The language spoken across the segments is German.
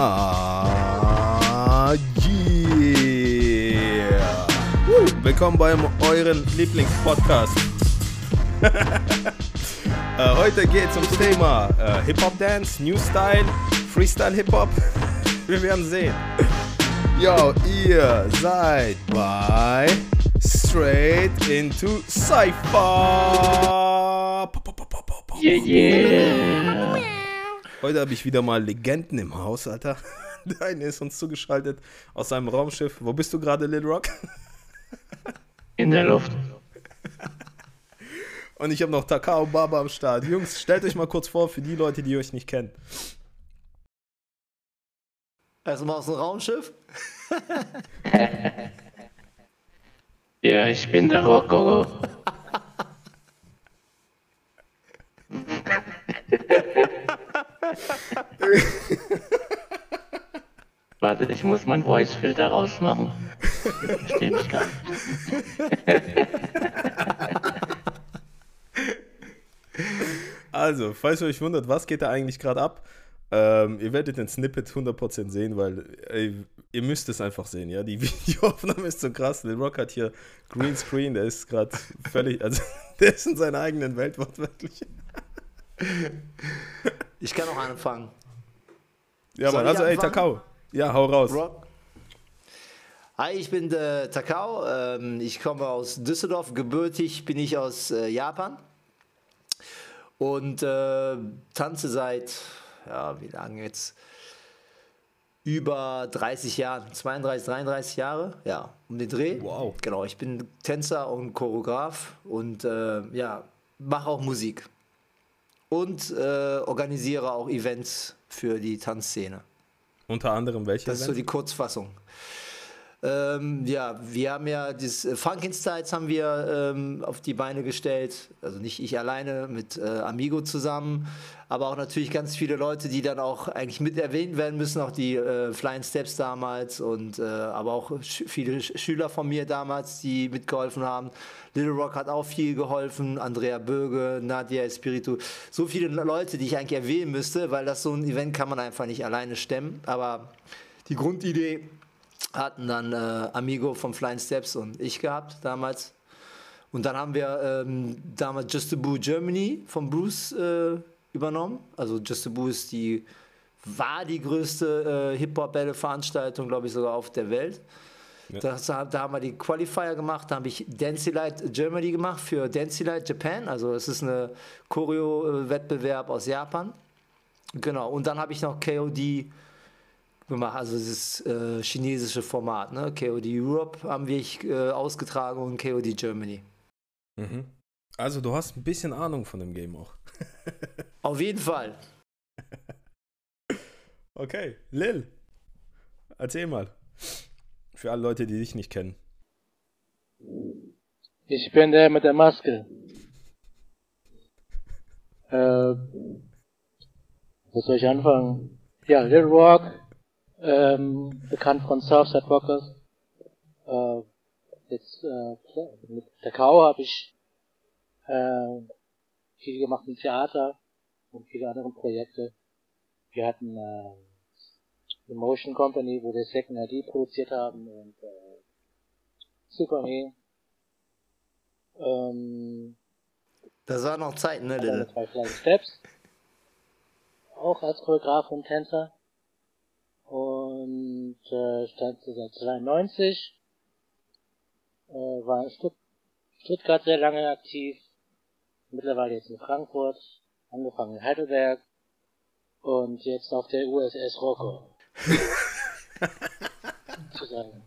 Ah, yeah. Woo. Willkommen bei euren Lieblingspodcast. äh, heute geht es ums Thema äh, Hip-Hop-Dance, New Style, Freestyle-Hip-Hop. Wir werden sehen. Yo, ihr seid bei Straight into Cypher. Yeah, yeah. Heute habe ich wieder mal Legenden im Haus, Alter. Der eine ist uns zugeschaltet aus seinem Raumschiff. Wo bist du gerade, Lil Rock? In der Luft. Und ich habe noch Takao Baba am Start. Jungs, stellt euch mal kurz vor für die Leute, die euch nicht kennen. Erstmal aus dem Raumschiff. Ja, ich bin der Rocco. Warte, ich muss meinen Voice-Filter rausmachen. Verstehe mich gar. Also, falls ihr euch wundert, was geht da eigentlich gerade ab? Ähm, ihr werdet den Snippet 100% sehen, weil ey, ihr müsst es einfach sehen, ja. Die Videoaufnahme ist so krass. Lil Rock hat hier Greenscreen, der ist gerade völlig, also der ist in seiner eigenen Welt wortwörtlich. Ich kann auch anfangen. Ja, Soll Mann, also ey? Takao. Ja, hau raus. Rock. Hi, ich bin der Takao. Ähm, ich komme aus Düsseldorf. Gebürtig bin ich aus äh, Japan. Und äh, tanze seit, ja, wie lange jetzt? Über 30 Jahren, 32, 33 Jahre, ja, um den Dreh. Wow. Genau, ich bin Tänzer und Choreograf und äh, ja, mache auch Musik. Und äh, organisiere auch Events für die Tanzszene. Unter anderem welche? Das ist so Events? die Kurzfassung. Ähm, ja, wir haben ja das äh, Funkinstyles haben wir ähm, auf die Beine gestellt. Also nicht ich alleine, mit äh, Amigo zusammen. Aber auch natürlich ganz viele Leute, die dann auch eigentlich mit erwähnt werden müssen. Auch die äh, Flying Steps damals und äh, aber auch sch viele Sch Schüler von mir damals, die mitgeholfen haben. Little Rock hat auch viel geholfen. Andrea Böge, Nadia Espiritu. So viele Leute, die ich eigentlich erwähnen müsste, weil das so ein Event kann man einfach nicht alleine stemmen. Aber die Grundidee hatten dann äh, Amigo vom Flying Steps und ich gehabt damals. Und dann haben wir ähm, damals Just a Boo Germany von Bruce äh, übernommen. Also Just a Boo ist die, war die größte äh, Hip-Hop-Bälle-Veranstaltung, glaube ich, sogar auf der Welt. Ja. Das, da haben wir die Qualifier gemacht, da habe ich Dancey Light Germany gemacht für Dancey Light Japan. Also es ist eine Choreo-Wettbewerb aus Japan. Genau, und dann habe ich noch KOD gemacht, also dieses äh, chinesische Format, ne? KOD Europe haben wir äh, ausgetragen und KOD Germany. Mhm. Also, du hast ein bisschen Ahnung von dem Game auch. Auf jeden Fall. Okay, Lil, erzähl mal. Für alle Leute, die dich nicht kennen. Ich bin der mit der Maske. Äh, wo soll ich anfangen? Ja, Lil Rock, ähm, bekannt von Southside Rockers. Äh, jetzt äh, mit der Kau habe ich äh, viel gemacht im Theater und viele andere Projekte. Wir hatten äh, eine Motion Company, wo wir Second ID produziert haben und äh, Super Me. Ähm, Das waren noch Zeiten, ne, Lille? drei Flying Steps. Auch als Choreograf und Tänzer. Und äh, stand seit 92. Äh, war in Stutt Stuttgart sehr lange aktiv. Mittlerweile jetzt in Frankfurt. Angefangen in Heidelberg. Und jetzt auf der USS Rocco. Zusammen.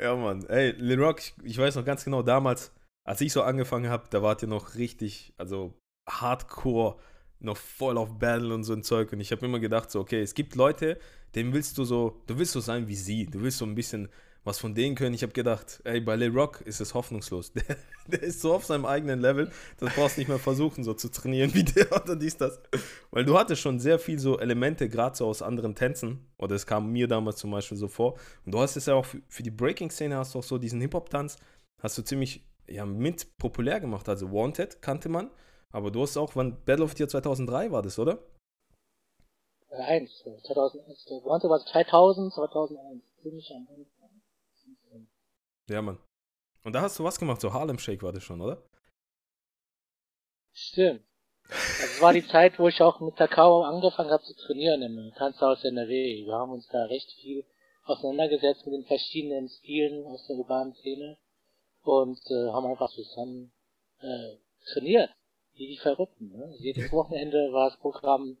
Ja, Mann. Ey, Lil Rock, ich, ich weiß noch ganz genau, damals, als ich so angefangen habe, da wart ihr noch richtig, also hardcore, noch voll auf Battle und so ein Zeug. Und ich habe immer gedacht, so, okay, es gibt Leute, denen willst du so, du willst so sein wie sie. Du willst so ein bisschen was von denen können. Ich habe gedacht, ey, bei Lil Rock ist es hoffnungslos. Der, der ist so auf seinem eigenen Level, das brauchst nicht mehr versuchen, so zu trainieren wie der oder dies, das. Weil du hattest schon sehr viel so Elemente, gerade so aus anderen Tänzen. Oder es kam mir damals zum Beispiel so vor. Und du hast es ja auch für, für die Breaking-Szene, hast du auch so diesen Hip-Hop-Tanz, hast du ziemlich ja, mit populär gemacht. Also Wanted kannte man. Aber du hast auch, wann Battle of Tier 2003 war das, oder? Äh, 1, 2001. Wanted war 2000, 2001. Ziemlich am Anfang. Ja, Mann. Und da hast du was gemacht, so Harlem Shake war das schon, oder? Stimmt. Das war die Zeit, wo ich auch mit Takao angefangen habe zu trainieren im Tanzhaus NRW. Wir haben uns da recht viel auseinandergesetzt mit den verschiedenen Stilen aus der urbanen Szene und äh, haben einfach zusammen äh, trainiert, wie die Verrückten. Ne? Jedes Wochenende war das Programm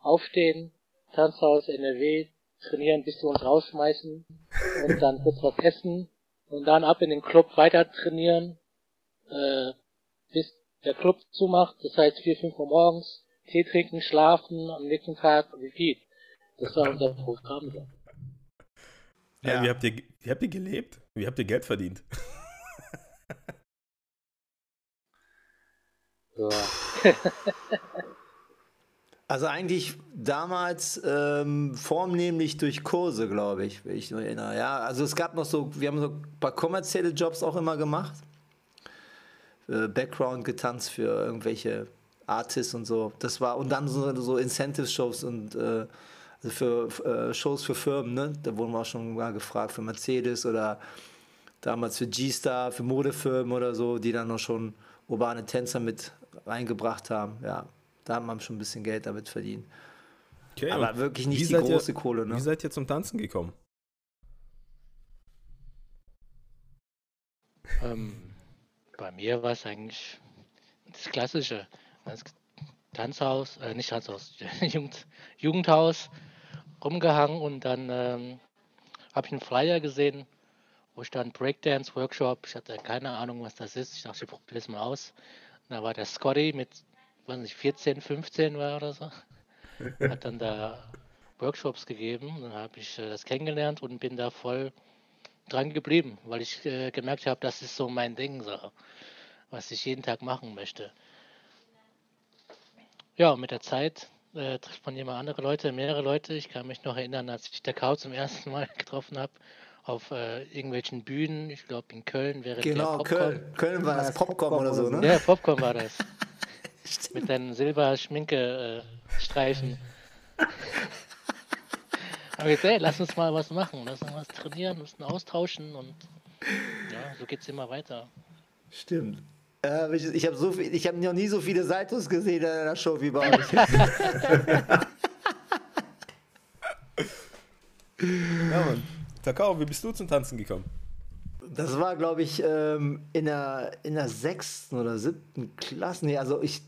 Aufstehen, Tanzhaus NRW, trainieren, bis sie uns rausschmeißen und dann kurz was essen und dann ab in den Club weiter trainieren, äh, bis der Club zumacht, das heißt 4, 5 Uhr morgens, Tee trinken, schlafen, am nächsten Tag Repeat. Das war unser Programm. So. Ja. Wie, habt ihr, wie habt ihr gelebt? Wie habt ihr Geld verdient? Also eigentlich damals ähm, vornehmlich durch Kurse, glaube ich, wenn ich nur erinnere. Ja, also es gab noch so, wir haben so ein paar kommerzielle Jobs auch immer gemacht. Äh, Background getanzt für irgendwelche Artists und so. Das war und dann so, so Incentive-Shows und äh, also für äh, Shows für Firmen, ne? Da wurden wir auch schon mal gefragt für Mercedes oder damals für G-Star, für Modefirmen oder so, die dann noch schon urbane Tänzer mit reingebracht haben. Ja, da hat man schon ein bisschen Geld damit verdient. Okay, Aber wirklich nicht die große ihr, Kohle. Ne? Wie seid ihr zum Tanzen gekommen? Ähm, bei mir war es eigentlich das Klassische. Das Tanzhaus, äh, nicht Tanzhaus, Jugend, Jugendhaus rumgehangen und dann ähm, habe ich einen Flyer gesehen, wo stand Breakdance Workshop. Ich hatte keine Ahnung, was das ist. Ich dachte, ich probiere es mal aus. Da war der Scotty mit, weiß nicht, 14, 15 war oder so. Hat dann da Workshops gegeben. Dann habe ich äh, das kennengelernt und bin da voll dran geblieben, weil ich äh, gemerkt habe, das ist so mein Ding, so, was ich jeden Tag machen möchte. Ja, mit der Zeit äh, trifft man immer andere Leute, mehrere Leute. Ich kann mich noch erinnern, als ich der Kau zum ersten Mal getroffen habe auf äh, irgendwelchen Bühnen, ich glaube in Köln wäre Genau, Köln. Köln war das Popcorn, Popcorn oder so, ne? Ja, Popcorn war das. Mit deinen Silberschminke-Streifen. Äh, Aber jetzt, ey, lass uns mal was machen, lass uns was trainieren, müssen austauschen und ja, so geht's immer weiter. Stimmt. Äh, ich ich habe so viel, ich habe noch nie so viele Seitos gesehen in einer Show wie bei euch. ja, Mann. Takao, wie bist du zum Tanzen gekommen? Das war, glaube ich, ähm, in, der, in der sechsten oder siebten Klasse. Nee, also ich,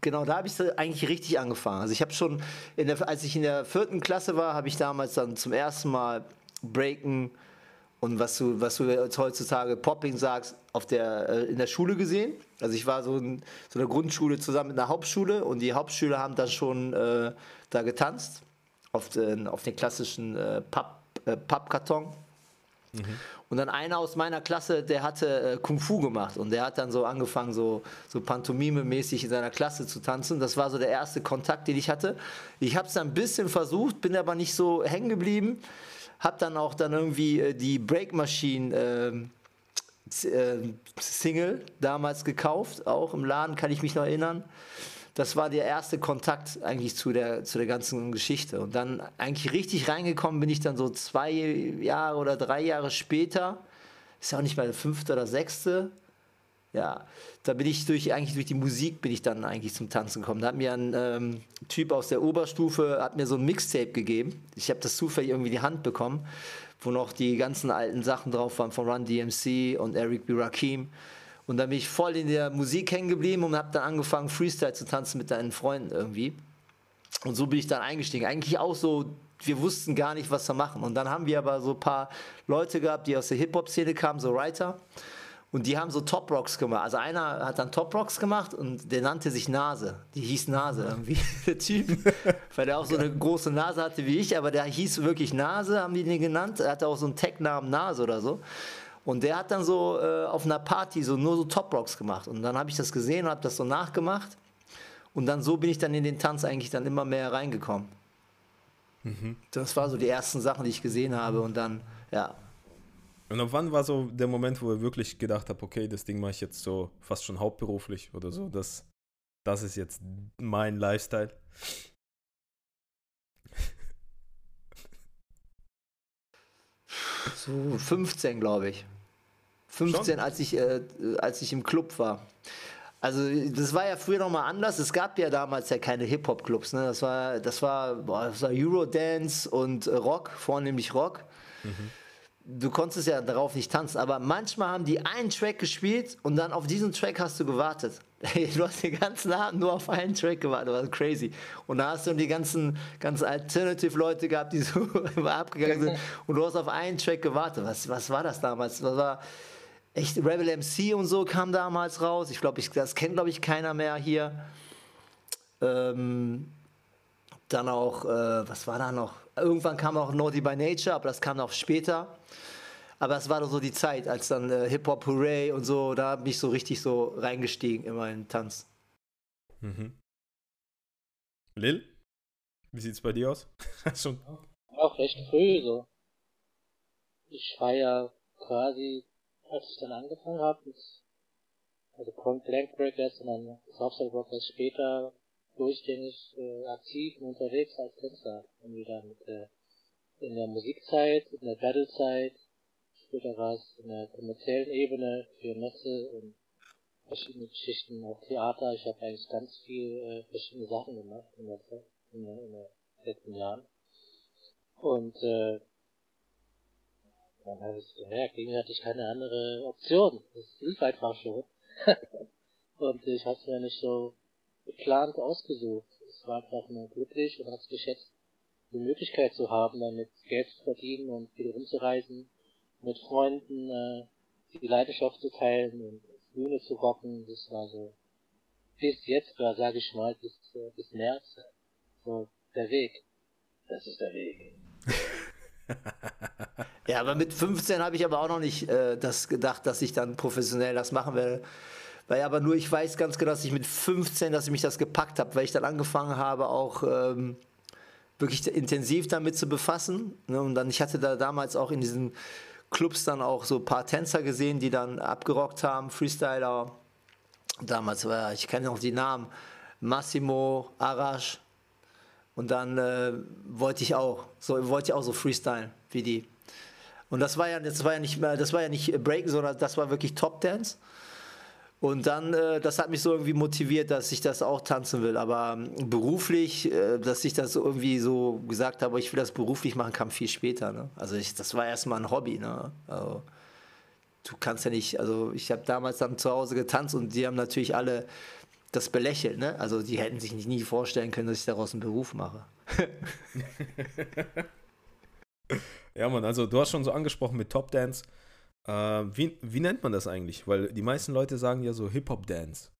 genau, da habe ich eigentlich richtig angefangen. Also ich habe schon, der, als ich in der vierten Klasse war, habe ich damals dann zum ersten Mal Breaken und was du, was du jetzt heutzutage Popping sagst, auf der, äh, in der Schule gesehen. Also ich war so in so einer Grundschule zusammen mit einer Hauptschule und die Hauptschüler haben dann schon äh, da getanzt auf den, auf den klassischen äh, Pub äh, Pappkarton. Mhm. Und dann einer aus meiner Klasse, der hatte äh, Kung Fu gemacht und der hat dann so angefangen, so, so Pantomime-mäßig in seiner Klasse zu tanzen. Das war so der erste Kontakt, den ich hatte. Ich habe es dann ein bisschen versucht, bin aber nicht so hängen geblieben. Hab dann auch dann irgendwie äh, die Break Machine ähm, äh, Single damals gekauft, auch im Laden, kann ich mich noch erinnern das war der erste Kontakt eigentlich zu der, zu der ganzen Geschichte. Und dann eigentlich richtig reingekommen bin ich dann so zwei Jahre oder drei Jahre später. Ist ja auch nicht mal der fünfte oder sechste. Ja, da bin ich durch, eigentlich durch die Musik bin ich dann eigentlich zum Tanzen gekommen. Da hat mir ein ähm, Typ aus der Oberstufe, hat mir so ein Mixtape gegeben. Ich habe das zufällig irgendwie in die Hand bekommen, wo noch die ganzen alten Sachen drauf waren von Run DMC und Eric B. Rakim. Und dann bin ich voll in der Musik hängen geblieben und habe dann angefangen, Freestyle zu tanzen mit deinen Freunden irgendwie. Und so bin ich dann eingestiegen. Eigentlich auch so, wir wussten gar nicht, was wir machen. Und dann haben wir aber so ein paar Leute gehabt, die aus der Hip-Hop-Szene kamen, so Writer. Und die haben so Top Rocks gemacht. Also einer hat dann Top Rocks gemacht und der nannte sich Nase. Die hieß Nase irgendwie, der Typ. Weil der auch so eine große Nase hatte wie ich, aber der hieß wirklich Nase, haben die den genannt. Er hatte auch so einen Tech-Namen Nase oder so. Und der hat dann so äh, auf einer Party so nur so Top Rocks gemacht. Und dann habe ich das gesehen und habe das so nachgemacht. Und dann so bin ich dann in den Tanz eigentlich dann immer mehr reingekommen. Mhm. Das war so die ersten Sachen, die ich gesehen habe. Und dann, ja. Und ab wann war so der Moment, wo ihr wirklich gedacht habt, okay, das Ding mache ich jetzt so fast schon hauptberuflich oder so, das, das ist jetzt mein Lifestyle? So 15, glaube ich. 15, als ich, äh, als ich im Club war. Also das war ja früher noch mal anders. Es gab ja damals ja keine Hip-Hop-Clubs. Ne? Das war, das war, boah, das war Eurodance und äh, Rock, vornehmlich Rock. Mhm. Du konntest ja darauf nicht tanzen, aber manchmal haben die einen Track gespielt und dann auf diesen Track hast du gewartet. du hast den ganzen Abend nur auf einen Track gewartet, das war crazy. Und da hast du die ganzen, ganzen Alternative-Leute gehabt, die so abgegangen sind und du hast auf einen Track gewartet. Was, was war das damals? Das war echt Rebel MC und so kam damals raus. Ich glaube, das kennt, glaube ich, keiner mehr hier. Ähm, dann auch, äh, was war da noch? Irgendwann kam auch Naughty by Nature, aber das kam noch später. Aber es war doch so die Zeit, als dann äh, Hip Hop Hooray und so, da bin ich so richtig so reingestiegen in den Tanz. Mhm. Lil, wie sieht's bei dir aus? Schon. Auch recht früh so. Ich war ja quasi als ich dann angefangen habe, also Blank Breakers und dann Southside Rockers später durchgängig äh, aktiv und unterwegs als Tänzer. Und wieder mit, äh, in der Musikzeit, in der Battlezeit, später war es in der kommerziellen Ebene für Messe und verschiedene Geschichten, auch Theater. Ich habe eigentlich ganz viel äh, verschiedene Sachen gemacht in der in, der, in den letzten Jahren. Und äh, dann habe ich hatte ich keine andere Option. Das lief einfach schon. und ich habe es mir nicht so geplant ausgesucht. Es war einfach nur glücklich und hat es geschätzt, die Möglichkeit zu haben, damit Geld zu verdienen und viel rumzureisen, mit Freunden äh, die Leidenschaft zu teilen und Bühne zu rocken. Das war so bis jetzt, oder sage ich mal, bis, äh, bis März, so der Weg. Das ist der Weg. ja, aber mit 15 habe ich aber auch noch nicht äh, das gedacht, dass ich dann professionell das machen werde. Weil aber nur ich weiß ganz genau, dass ich mit 15, dass ich mich das gepackt habe, weil ich dann angefangen habe, auch ähm, wirklich intensiv damit zu befassen. Ne? Und dann, ich hatte da damals auch in diesen Clubs dann auch so ein paar Tänzer gesehen, die dann abgerockt haben, Freestyler. Damals war, ich kenne noch die Namen, Massimo, Arash, und dann äh, wollte ich auch, so wollte ich auch so freestylen wie die. Und das war ja, das war ja nicht mehr, das war ja nicht Breaken, sondern das war wirklich Top Dance. Und dann, äh, das hat mich so irgendwie motiviert, dass ich das auch tanzen will. Aber ähm, beruflich, äh, dass ich das irgendwie so gesagt habe, ich will das beruflich machen, kam viel später. Ne? Also ich, das war erstmal ein Hobby. Ne? Also, du kannst ja nicht, also ich habe damals dann zu Hause getanzt und die haben natürlich alle das belächelt, ne? Also die hätten sich nie vorstellen können, dass ich daraus einen Beruf mache. ja, Mann, also du hast schon so angesprochen mit Top Dance. Äh, wie, wie nennt man das eigentlich? Weil die meisten Leute sagen ja so Hip-Hop-Dance.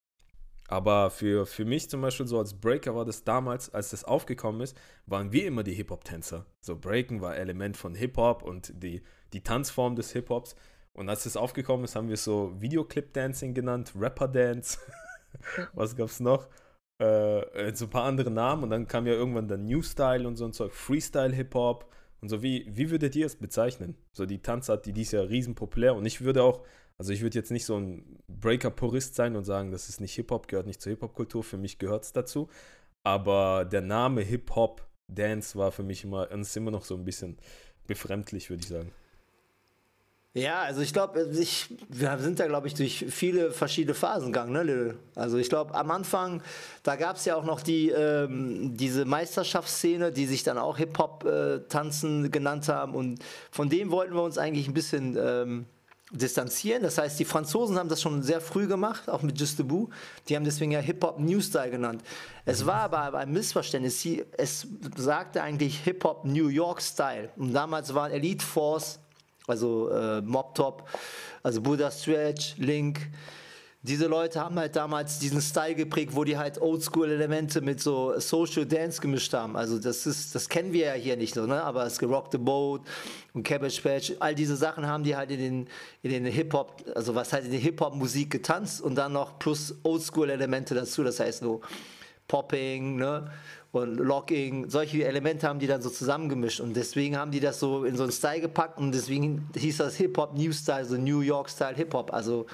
Aber für, für mich zum Beispiel so als Breaker war das damals, als das aufgekommen ist, waren wir immer die Hip-Hop-Tänzer. So Breaken war Element von Hip-Hop und die, die Tanzform des Hip-Hops. Und als das aufgekommen ist, haben wir es so Videoclip-Dancing genannt, Rapper-Dance. Was gab's noch? Äh, so ein paar andere Namen und dann kam ja irgendwann der New Style und so ein Zeug, Freestyle Hip-Hop und so. Wie, wie würdet ihr es bezeichnen? So die Tanzart, die dies Jahr riesen populär und ich würde auch, also ich würde jetzt nicht so ein Breaker-Purist sein und sagen, das ist nicht Hip-Hop, gehört nicht zur Hip-Hop-Kultur, für mich gehört es dazu. Aber der Name Hip-Hop Dance war für mich immer, ist immer noch so ein bisschen befremdlich, würde ich sagen. Ja, also ich glaube, ich, wir sind da, glaube ich, durch viele verschiedene Phasen gegangen, ne, Lil? Also ich glaube, am Anfang, da gab es ja auch noch die, ähm, diese Meisterschaftsszene, die sich dann auch Hip-Hop-Tanzen äh, genannt haben. Und von dem wollten wir uns eigentlich ein bisschen ähm, distanzieren. Das heißt, die Franzosen haben das schon sehr früh gemacht, auch mit Just Boo. Die haben deswegen ja Hip-Hop New Style genannt. Es war aber ein Missverständnis. Es sagte eigentlich Hip-Hop New York Style. Und damals war Elite Force also äh, Mob Top, also Buddha Stretch, Link. Diese Leute haben halt damals diesen Style geprägt, wo die halt Oldschool-Elemente mit so Social Dance gemischt haben. Also das ist, das kennen wir ja hier nicht so, ne? Aber es Rock the Boat und Cabbage Patch, all diese Sachen haben die halt in den, in den Hip-Hop, also was halt in der Hip-Hop-Musik getanzt und dann noch plus Oldschool-Elemente dazu. Das heißt so Popping, ne? Und Locking, solche Elemente haben die dann so zusammengemischt und deswegen haben die das so in so einen Style gepackt und deswegen hieß das Hip-Hop New Style, so New York Style Hip-Hop, also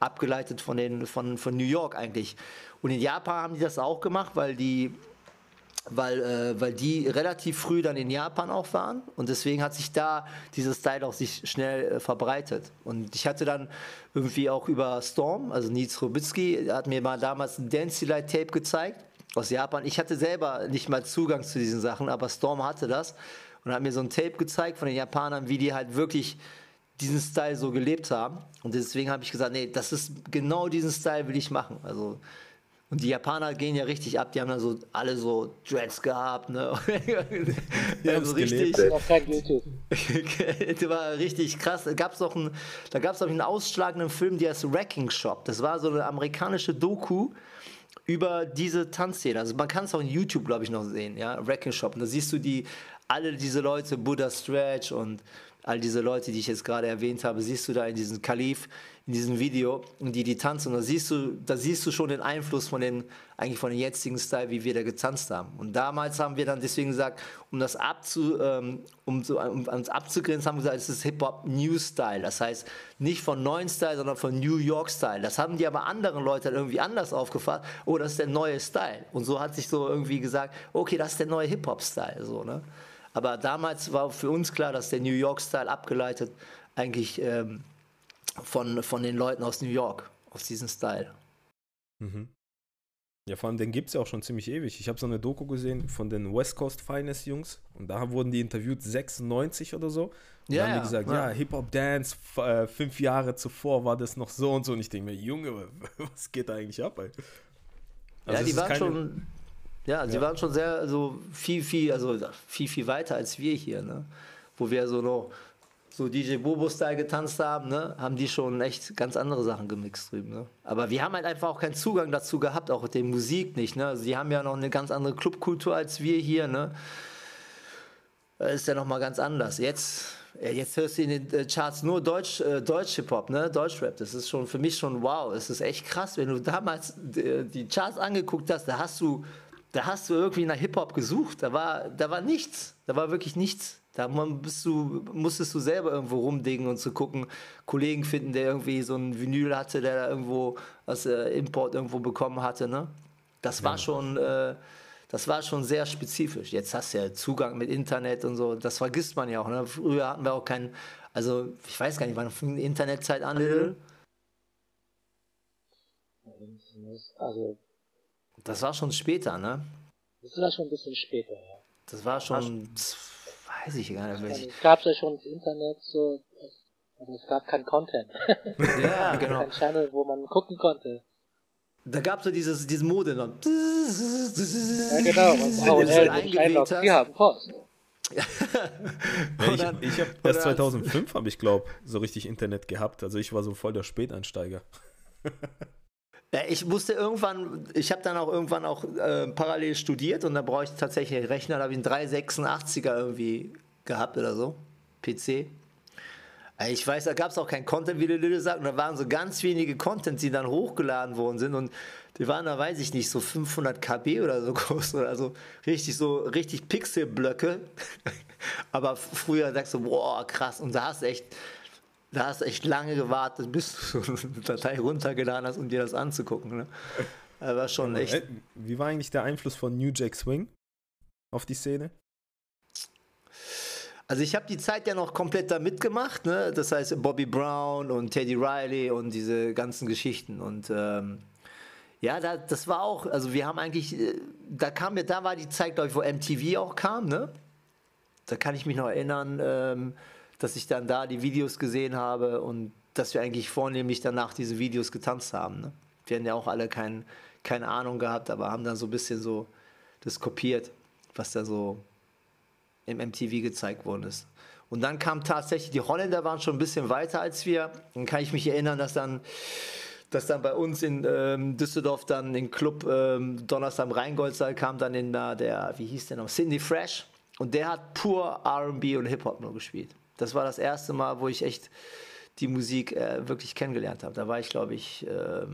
abgeleitet von, den, von, von New York eigentlich. Und in Japan haben die das auch gemacht, weil die weil, äh, weil die relativ früh dann in Japan auch waren und deswegen hat sich da dieses Style auch sich schnell äh, verbreitet. Und ich hatte dann irgendwie auch über Storm, also Nils Robitsky, hat mir mal damals ein Dance Delight Tape gezeigt aus Japan. Ich hatte selber nicht mal Zugang zu diesen Sachen, aber Storm hatte das und hat mir so ein Tape gezeigt von den Japanern, wie die halt wirklich diesen Style so gelebt haben. Und deswegen habe ich gesagt, nee, das ist genau diesen Style will ich machen. Also und die Japaner gehen ja richtig ab, die haben dann so alle so Dreads gehabt, ne? ja, also richtig. Auf kein YouTube. das war richtig krass. Da gab es auch einen, da gab's auch einen ausschlagenden Film, der heißt Wrecking Shop. Das war so eine amerikanische Doku über diese Tanzszene. Also man kann es auch in YouTube, glaube ich, noch sehen, ja, Wrecking Shop. Und da siehst du die, alle diese Leute, Buddha Stretch und all diese Leute, die ich jetzt gerade erwähnt habe, siehst du da in diesem Kalif, in diesem Video, die die tanzen. Da siehst du, da siehst du schon den Einfluss von den, eigentlich von den jetzigen Style, wie wir da getanzt haben. Und damals haben wir dann deswegen gesagt, um das abzu, ähm, um, um uns abzugrenzen, haben wir gesagt, es ist Hip-Hop New Style. Das heißt, nicht von neuen Style, sondern von New York Style. Das haben die aber anderen Leute irgendwie anders aufgefasst. Oh, das ist der neue Style. Und so hat sich so irgendwie gesagt, okay, das ist der neue Hip-Hop-Style. So, ne? Aber damals war für uns klar, dass der New York-Style abgeleitet eigentlich ähm, von, von den Leuten aus New York, aus diesem Style. Mhm. Ja, vor allem den gibt es ja auch schon ziemlich ewig. Ich habe so eine Doku gesehen von den West Coast Finest Jungs und da wurden die interviewt 96 oder so. Und ja, haben die gesagt, ja, ja Hip-Hop Dance, äh, fünf Jahre zuvor war das noch so und so. Und ich denke mir, Junge, was geht da eigentlich ab, ey? Also ja, die waren keine, schon ja, sie ja. waren schon sehr, also viel, viel, also viel, viel weiter als wir hier, ne? Wo wir so noch so DJ Bobo-Style getanzt haben, ne? haben die schon echt ganz andere Sachen gemixt drüben. Ne? Aber wir haben halt einfach auch keinen Zugang dazu gehabt, auch mit der Musik nicht. Ne? Also die haben ja noch eine ganz andere Clubkultur als wir hier. Ne? Das ist ja nochmal ganz anders. Jetzt, jetzt hörst du in den äh, Charts nur Deutsch, äh, Deutsch Hip-Hop, ne? Deutschrap. Das ist schon für mich schon wow. Es ist echt krass, wenn du damals äh, die Charts angeguckt hast, da hast du da hast du irgendwie nach Hip-Hop gesucht. Da war, da war nichts. Da war wirklich nichts. Da du, musstest du selber irgendwo rumdingen und zu gucken, Kollegen finden, der irgendwie so ein Vinyl hatte, der da irgendwo aus äh, Import irgendwo bekommen hatte. Ne? Das war ja. schon, äh, das war schon sehr spezifisch. Jetzt hast du ja Zugang mit Internet und so. Das vergisst man ja auch. Ne? Früher hatten wir auch keinen, also ich weiß gar nicht, wann fing die Internetzeit an? Also das war schon später, ne? Das war schon ein bisschen später, ja. Das war schon, das weiß ich gar nicht. Also, es gab ja schon das Internet, so, aber es gab kein Content. Ja, genau. Kein Channel, wo man gucken konnte. Da gab es so dieses, diese Mode noch. Ja, genau. Und oh, hey, wir haben Post. ja, ich ich habe erst 2005 habe ich glaube so richtig Internet gehabt. Also ich war so voll der Späteinsteiger. Ich musste irgendwann, ich habe dann auch irgendwann auch äh, parallel studiert und da brauche ich tatsächlich einen Rechner, da habe ich einen 386er irgendwie gehabt oder so, PC. Ich weiß, da gab es auch kein Content, wie der Lille sagt, und da waren so ganz wenige Contents, die dann hochgeladen worden sind. Und die waren da, weiß ich nicht, so 500 KB oder so groß oder also richtig so, richtig Pixelblöcke. Aber früher sagst du, boah, krass, und da hast du echt, da hast du echt lange gewartet, bis du eine Datei runtergeladen hast, um dir das anzugucken. Ne? Das war schon echt. Wie war eigentlich der Einfluss von New Jack Swing auf die Szene? Also ich habe die Zeit ja noch komplett da mitgemacht, ne? Das heißt Bobby Brown und Teddy Riley und diese ganzen Geschichten. Und ähm, ja, da, das war auch, also wir haben eigentlich, äh, da kam mir, da war die Zeit, glaube ich, wo MTV auch kam, ne? Da kann ich mich noch erinnern. Ähm, dass ich dann da die Videos gesehen habe und dass wir eigentlich vornehmlich danach diese Videos getanzt haben. Ne? Wir hatten ja auch alle kein, keine Ahnung gehabt, aber haben dann so ein bisschen so das kopiert, was da so im MTV gezeigt worden ist. Und dann kam tatsächlich, die Holländer waren schon ein bisschen weiter als wir. Dann kann ich mich erinnern, dass dann, dass dann bei uns in ähm, Düsseldorf dann im Club ähm, Donnerstag am Rheingoldsaal kam dann in der, der, wie hieß der noch, Cindy Fresh. Und der hat pur RB und Hip-Hop nur gespielt. Das war das erste Mal, wo ich echt die Musik äh, wirklich kennengelernt habe. Da war ich, glaube ich, äh,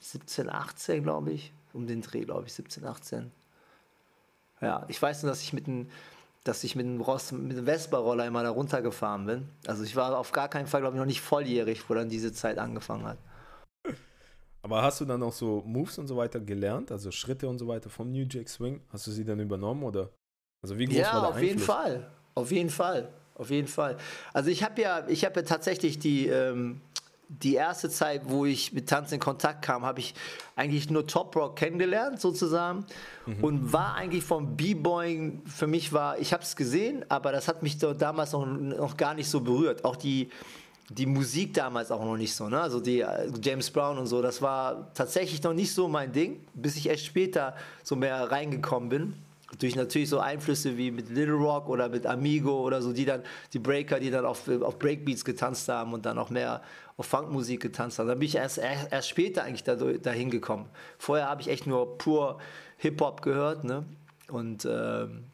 17, 18, glaube ich. Um den Dreh, glaube ich, 17, 18. Ja, ich weiß nur, dass ich mit einem dass ich mit einem, Ross, mit einem Vespa-Roller immer da runtergefahren bin. Also ich war auf gar keinen Fall, glaube ich, noch nicht volljährig, wo dann diese Zeit angefangen hat. Aber hast du dann auch so Moves und so weiter gelernt, also Schritte und so weiter vom New Jack Swing? Hast du sie dann übernommen oder? Also wie groß ja, war der auf Einfluss? jeden Fall. Auf jeden Fall. Auf jeden Fall. Also ich habe ja, ich habe ja tatsächlich die, ähm, die erste Zeit, wo ich mit Tanzen in Kontakt kam, habe ich eigentlich nur Top Rock kennengelernt sozusagen mhm. und war eigentlich vom B-Boying, für mich war, ich habe es gesehen, aber das hat mich damals noch, noch gar nicht so berührt. Auch die, die Musik damals auch noch nicht so, ne? Also die äh, James Brown und so, das war tatsächlich noch nicht so mein Ding, bis ich erst später so mehr reingekommen bin. Durch natürlich so Einflüsse wie mit Little Rock oder mit Amigo oder so, die dann, die Breaker, die dann auf, auf Breakbeats getanzt haben und dann auch mehr auf Funkmusik getanzt haben. Da bin ich erst, erst später eigentlich da, dahin gekommen. Vorher habe ich echt nur pur Hip-Hop gehört, ne? Und ähm,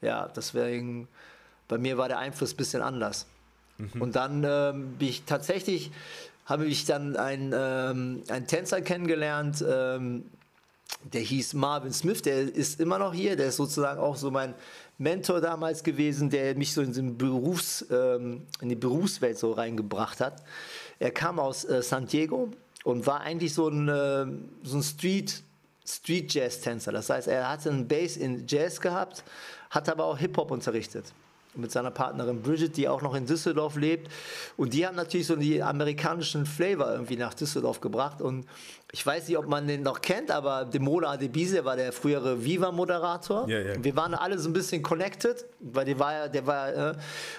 ja, deswegen, bei mir war der Einfluss ein bisschen anders. Mhm. Und dann ähm, bin ich tatsächlich, habe ich dann einen, ähm, einen Tänzer kennengelernt, ähm, der hieß Marvin Smith, der ist immer noch hier, der ist sozusagen auch so mein Mentor damals gewesen, der mich so in, den Berufs, ähm, in die Berufswelt so reingebracht hat. Er kam aus äh, San Diego und war eigentlich so ein, äh, so ein Street, Street Jazz Tänzer. Das heißt, er hatte einen Bass in Jazz gehabt, hat aber auch Hip Hop unterrichtet mit seiner Partnerin Bridget, die auch noch in Düsseldorf lebt. Und die haben natürlich so die amerikanischen Flavor irgendwie nach Düsseldorf gebracht. Und ich weiß nicht, ob man den noch kennt, aber Demola Adebise war der frühere Viva-Moderator. Ja, ja. Wir waren alle so ein bisschen connected, weil der war ja, der war, äh,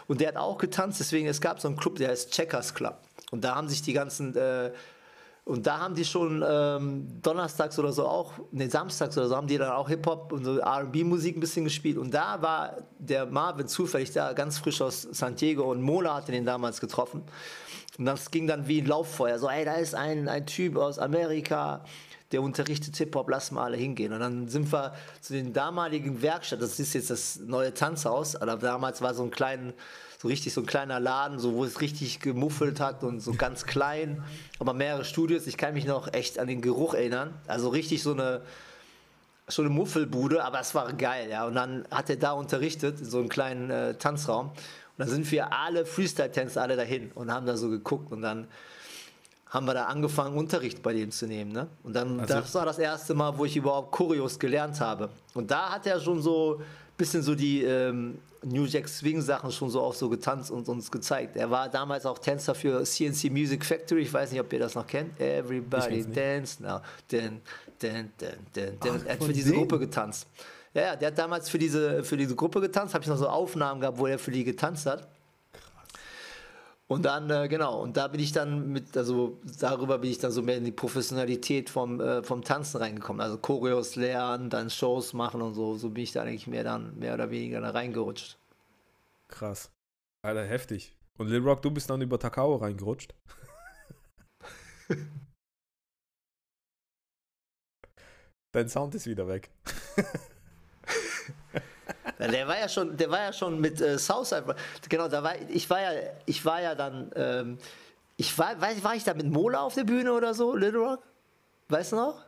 und der hat auch getanzt. Deswegen, es gab so einen Club, der heißt Checkers Club. Und da haben sich die ganzen äh, und da haben die schon ähm, donnerstags oder so auch, ne, samstags oder so, haben die dann auch Hip-Hop und so RB-Musik ein bisschen gespielt. Und da war der Marvin zufällig da, ganz frisch aus San Diego und Mola hatte den damals getroffen. Und das ging dann wie ein Lauffeuer. So, ey, da ist ein, ein Typ aus Amerika, der unterrichtet Hip-Hop, lass mal alle hingehen. Und dann sind wir zu den damaligen Werkstatt, das ist jetzt das neue Tanzhaus, aber damals war so ein kleiner so richtig so ein kleiner Laden, so wo es richtig gemuffelt hat und so ganz klein, aber mehrere Studios. Ich kann mich noch echt an den Geruch erinnern. Also richtig so eine so eine Muffelbude, aber es war geil, ja. Und dann hat er da unterrichtet, in so einem kleinen äh, Tanzraum. Und dann sind wir alle Freestyle-Tänzer alle dahin und haben da so geguckt und dann haben wir da angefangen, Unterricht bei dem zu nehmen. Ne? Und dann, also, das war das erste Mal, wo ich überhaupt Choreos gelernt habe. Und da hat er schon so bisschen so die ähm, New Jack Swing Sachen schon so auch so getanzt und uns gezeigt. Er war damals auch Tänzer für CNC Music Factory. Ich weiß nicht, ob ihr das noch kennt. Everybody dance now. Den, den, den, den, den. Er hat für diese Gruppe getanzt. Ja, ja, der hat damals für diese, für diese Gruppe getanzt. Habe ich noch so Aufnahmen gehabt, wo er für die getanzt hat. Und dann, äh, genau, und da bin ich dann mit, also darüber bin ich dann so mehr in die Professionalität vom, äh, vom Tanzen reingekommen. Also Choreos lernen, dann Shows machen und so. So bin ich da eigentlich mehr dann, mehr oder weniger da reingerutscht. Krass. Alter, heftig. Und Lil Rock, du bist dann über Takao reingerutscht? Dein Sound ist wieder weg. Der war ja schon, der war ja schon mit äh, Southside. Genau, da war ich war ja, ich war ja dann, ähm, ich war, war, war ich da mit Mola auf der Bühne oder so, Little Rock? Weißt du noch?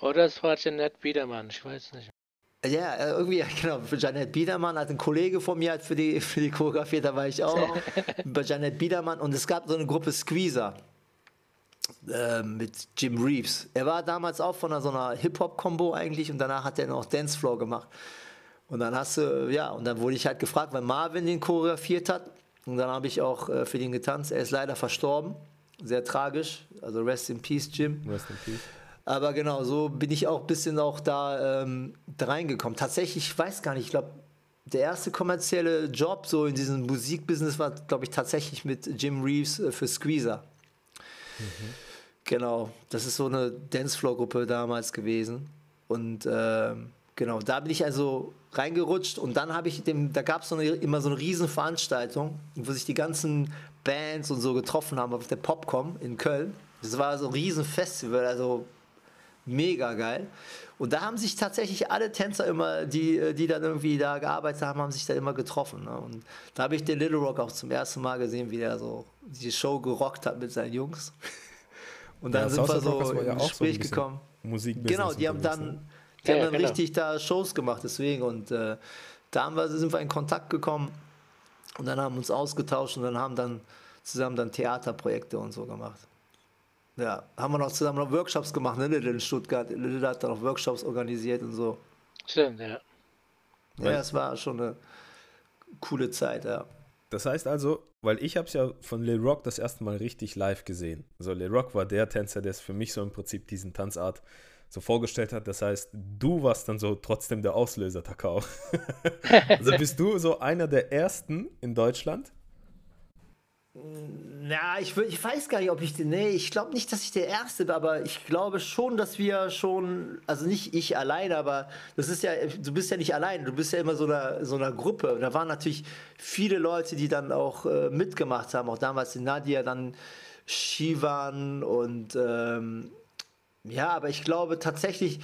Oder es war Jeanette Biedermann, ich weiß nicht. Ja, äh, irgendwie, genau, für Janet Biedermann hat ein Kollege von mir hat für die, für die Choreografie, da war ich auch bei Janet Biedermann und es gab so eine Gruppe Squeezer äh, mit Jim Reeves. Er war damals auch von einer, so einer Hip-Hop-Kombo eigentlich und danach hat er noch Dancefloor gemacht. Und dann hast du, ja, und dann wurde ich halt gefragt, weil Marvin den choreografiert hat. Und dann habe ich auch äh, für den getanzt. Er ist leider verstorben. Sehr tragisch. Also rest in peace, Jim. Rest in peace. Aber genau, so bin ich auch ein bisschen auch da, ähm, da reingekommen. Tatsächlich, ich weiß gar nicht, ich glaube, der erste kommerzielle Job so in diesem Musikbusiness war, glaube ich, tatsächlich mit Jim Reeves äh, für Squeezer. Mhm. Genau, das ist so eine Dancefloor-Gruppe damals gewesen. Und ähm, genau, da bin ich also reingerutscht und dann habe ich dem, da gab es so immer so eine Riesenveranstaltung, wo sich die ganzen Bands und so getroffen haben auf der Popcom in Köln. Das war so ein Riesenfestival, also mega geil. Und da haben sich tatsächlich alle Tänzer immer, die, die dann irgendwie da gearbeitet haben, haben sich da immer getroffen. Ne? Und da habe ich den Little Rock auch zum ersten Mal gesehen, wie der so die Show gerockt hat mit seinen Jungs. Und dann ja, sind wir so ja ins Gespräch so gekommen. Musik genau, die haben dann, ne? Die ja, haben dann genau. richtig da Shows gemacht, deswegen. Und äh, da haben wir, sind wir in Kontakt gekommen und dann haben wir uns ausgetauscht und dann haben dann zusammen dann Theaterprojekte und so gemacht. Ja, haben wir noch zusammen noch Workshops gemacht, ne, in Stuttgart. Little hat da noch Workshops organisiert und so. Stimmt, ja. Ja, es war schon eine coole Zeit, ja. Das heißt also, weil ich habe es ja von Lil Rock das erste Mal richtig live gesehen. Also Lil Rock war der Tänzer, der es für mich so im Prinzip diesen Tanzart so vorgestellt hat. Das heißt, du warst dann so trotzdem der Auslöser, Takao. also bist du so einer der ersten in Deutschland, na, ich, ich weiß gar nicht, ob ich. Nee, ich glaube nicht, dass ich der Erste bin, aber ich glaube schon, dass wir schon. Also nicht ich alleine, aber das ist ja. Du bist ja nicht allein, du bist ja immer so einer, so einer Gruppe. Und da waren natürlich viele Leute, die dann auch äh, mitgemacht haben. Auch damals die Nadia, dann Shivan und. Ähm, ja, aber ich glaube tatsächlich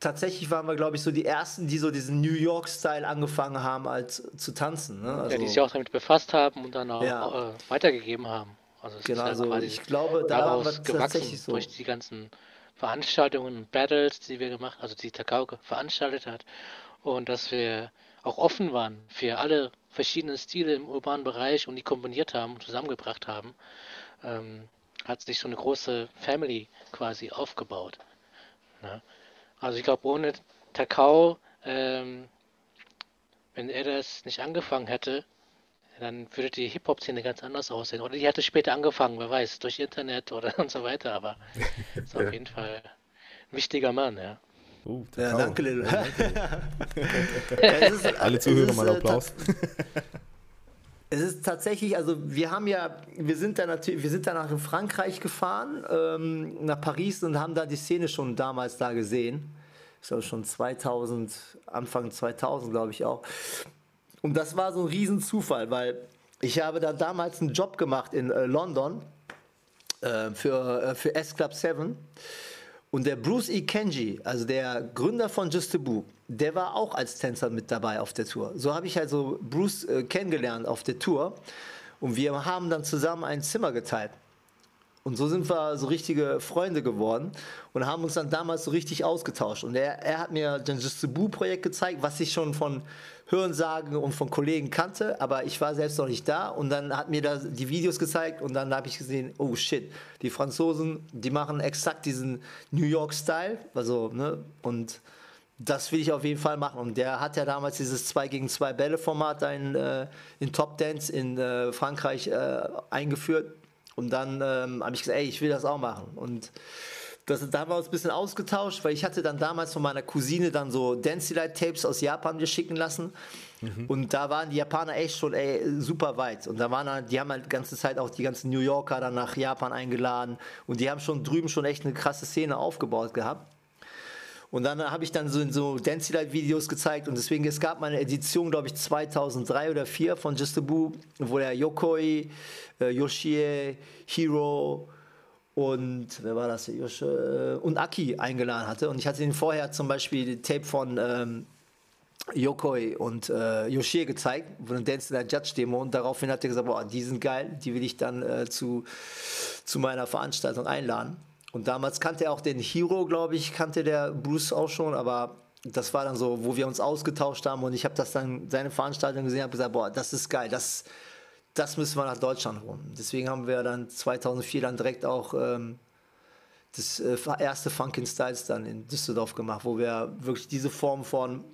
tatsächlich waren wir, glaube ich, so die ersten, die so diesen New York-Style angefangen haben, als zu tanzen. Ne? Also, ja, die sich auch damit befasst haben und dann auch ja. äh, weitergegeben haben. Also genau, also ich glaube, da waren wir tatsächlich so. durch die ganzen Veranstaltungen und Battles, die wir gemacht, also die Takao veranstaltet hat und dass wir auch offen waren für alle verschiedenen Stile im urbanen Bereich und die kombiniert haben und zusammengebracht haben, ähm, hat sich so eine große Family quasi aufgebaut. Ne? Also ich glaube, ohne Takao, ähm, wenn er das nicht angefangen hätte, dann würde die Hip-Hop-Szene ganz anders aussehen. Oder die hätte später angefangen, wer weiß, durch Internet oder und so weiter. Aber ist auf jeden Fall ein wichtiger Mann, ja. Uh, ja, danke, Lil. Ja, ist, Alle Zuhörer mal äh, Applaus. Es ist tatsächlich, also wir haben ja, wir sind da natürlich, wir sind dann nach Frankreich gefahren, ähm, nach Paris und haben da die Szene schon damals da gesehen. Ich glaube schon 2000, Anfang 2000 glaube ich auch. Und das war so ein Riesenzufall, weil ich habe da damals einen Job gemacht in äh, London äh, für, äh, für S Club 7 und der Bruce E. Kenji, also der Gründer von Just a Boo, der war auch als Tänzer mit dabei auf der Tour. So habe ich also Bruce äh, kennengelernt auf der Tour. Und wir haben dann zusammen ein Zimmer geteilt. Und so sind wir so richtige Freunde geworden und haben uns dann damals so richtig ausgetauscht. Und er, er hat mir das Just a Boo Projekt gezeigt, was ich schon von Hörensagen und von Kollegen kannte, aber ich war selbst noch nicht da und dann hat mir da die Videos gezeigt und dann habe ich gesehen, oh shit, die Franzosen, die machen exakt diesen New York Style, also ne und das will ich auf jeden Fall machen. Und der hat ja damals dieses 2 gegen 2 Bälle Format in, äh, in Top Dance in äh, Frankreich äh, eingeführt. Und dann ähm, habe ich gesagt, ey, ich will das auch machen. Und das, da haben wir uns ein bisschen ausgetauscht, weil ich hatte dann damals von meiner Cousine dann so Dance Light Tapes aus Japan mir schicken lassen. Mhm. Und da waren die Japaner echt schon ey, super weit. Und da waren halt, die haben halt die ganze Zeit auch die ganzen New Yorker dann nach Japan eingeladen. Und die haben schon drüben schon echt eine krasse Szene aufgebaut gehabt. Und dann habe ich dann so in so Dance Light Videos gezeigt und deswegen, es gab mal eine Edition, glaube ich, 2003 oder 2004 von Just a Boo, wo der Yokoi, äh, Yoshie, Hiro, und wer war das? Josche, äh, und Aki eingeladen hatte. Und ich hatte ihn vorher zum Beispiel Tape von ähm, Yokoi und äh, Yoshie gezeigt, von der Dance in der Judge Demo. Und daraufhin hat er gesagt: Boah, die sind geil, die will ich dann äh, zu, zu meiner Veranstaltung einladen. Und damals kannte er auch den Hero, glaube ich, kannte der Bruce auch schon, aber das war dann so, wo wir uns ausgetauscht haben und ich habe das dann, seine Veranstaltung gesehen habe gesagt, boah, das ist geil, das, das müssen wir nach Deutschland holen. Deswegen haben wir dann 2004 dann direkt auch ähm, das äh, erste Funkin' Styles dann in Düsseldorf gemacht, wo wir wirklich diese Form von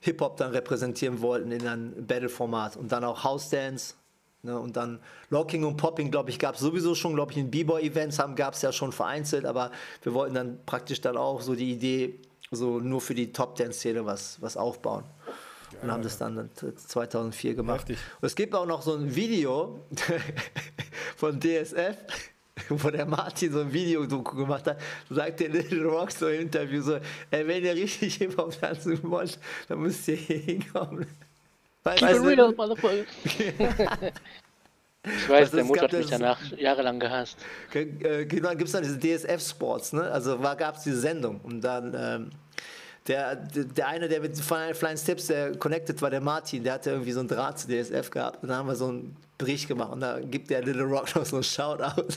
Hip-Hop dann repräsentieren wollten in einem Battle-Format und dann auch House Dance. Ne, und dann Locking und Popping, glaube ich, gab es sowieso schon, glaube ich, in B-Boy-Events gab es ja schon vereinzelt, aber wir wollten dann praktisch dann auch so die Idee, so nur für die Top-Dance-Szene was, was aufbauen und haben das dann 2004 gemacht. Heftig. Und es gibt auch noch so ein Video von DSF, wo der Martin so ein Video gemacht hat. Sagt der Little Rock so im Interview so, ey, wenn ihr richtig Hip-Hop tanzen wollt, dann müsst ihr hier hinkommen. Weißt Keep real, motherfucker. Ich weiß, der Mutter hat mich danach jahrelang gehasst. Genau, dann gibt es dann diese DSF Sports, ne? Also gab es diese Sendung und dann ähm, der, der eine, der mit Flying Steps, der connected war, der Martin, der hatte irgendwie so ein Draht zu DSF gehabt. Und dann haben wir so einen Bericht gemacht und da gibt der Little Rock noch so einen Shoutout.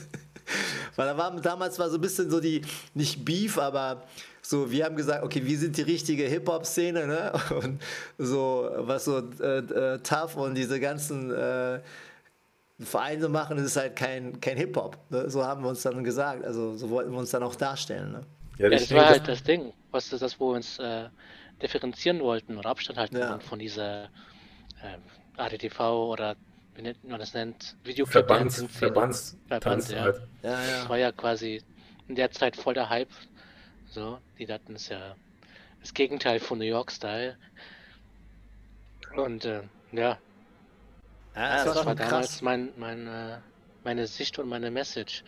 Weil da war, damals war so ein bisschen so die, nicht Beef, aber so, wir haben gesagt, okay, wir sind die richtige Hip-Hop-Szene, ne? Und so, was so äh, äh, tough und diese ganzen äh, einen Verein zu machen, ist halt kein, kein Hip-Hop. Ne? So haben wir uns dann gesagt. Also so wollten wir uns dann auch darstellen. Ne? Ja, das war halt das Ding, was ist das, wo wir uns äh, differenzieren wollten oder Abstand halten ja. von dieser äh, ADTV oder wie nennt man das nennt, Videoclip Verbands, Verbands, Verband, ja. Halt. ja. Ja, Das war ja quasi in der Zeit voll der Hype. So, die hatten es ja das Gegenteil von New York Style. Und äh, ja. ja, das, das war, damals mein, mein, äh, meine Sicht und meine Message.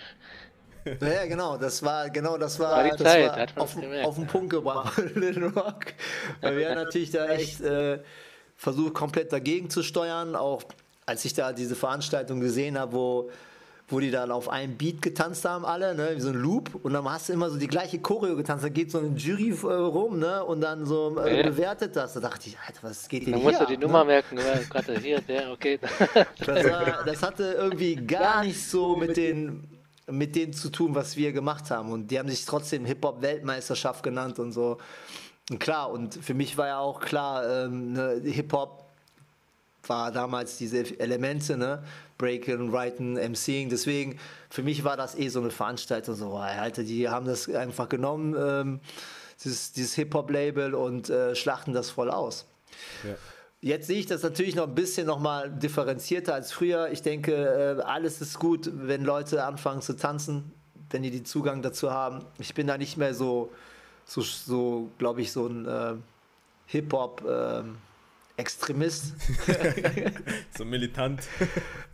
Ja, genau, das war genau das war, war die Zeit, war auf, auf den Punkt gebracht, Little Rock. Weil wir natürlich da echt äh, versucht, komplett dagegen zu steuern. Auch als ich da diese Veranstaltung gesehen habe, wo wo die dann auf einem Beat getanzt haben, alle, ne, wie so ein Loop. Und dann hast du immer so die gleiche Choreo getanzt. Da geht so eine Jury äh, rum, ne, und dann so äh, ja. bewertet das. Da dachte ich, Alter, was geht denn hier? Da musst du die ne? Nummer merken, gerade hier, der, okay. Das, war, das hatte irgendwie gar nicht so mit den mit denen zu tun, was wir gemacht haben. Und die haben sich trotzdem Hip-Hop-Weltmeisterschaft genannt und so. Und klar, und für mich war ja auch klar, ähm, ne, Hip-Hop war damals diese Elemente, ne? Breaken, Writen, MCing. Deswegen, für mich war das eh so eine Veranstaltung. So, Alter, die haben das einfach genommen, ähm, dieses, dieses Hip-Hop-Label und äh, schlachten das voll aus. Ja. Jetzt sehe ich das natürlich noch ein bisschen noch mal differenzierter als früher. Ich denke, äh, alles ist gut, wenn Leute anfangen zu tanzen, wenn die den Zugang dazu haben. Ich bin da nicht mehr so, so, so glaube ich, so ein äh, Hip-Hop. Äh, Extremist. so militant.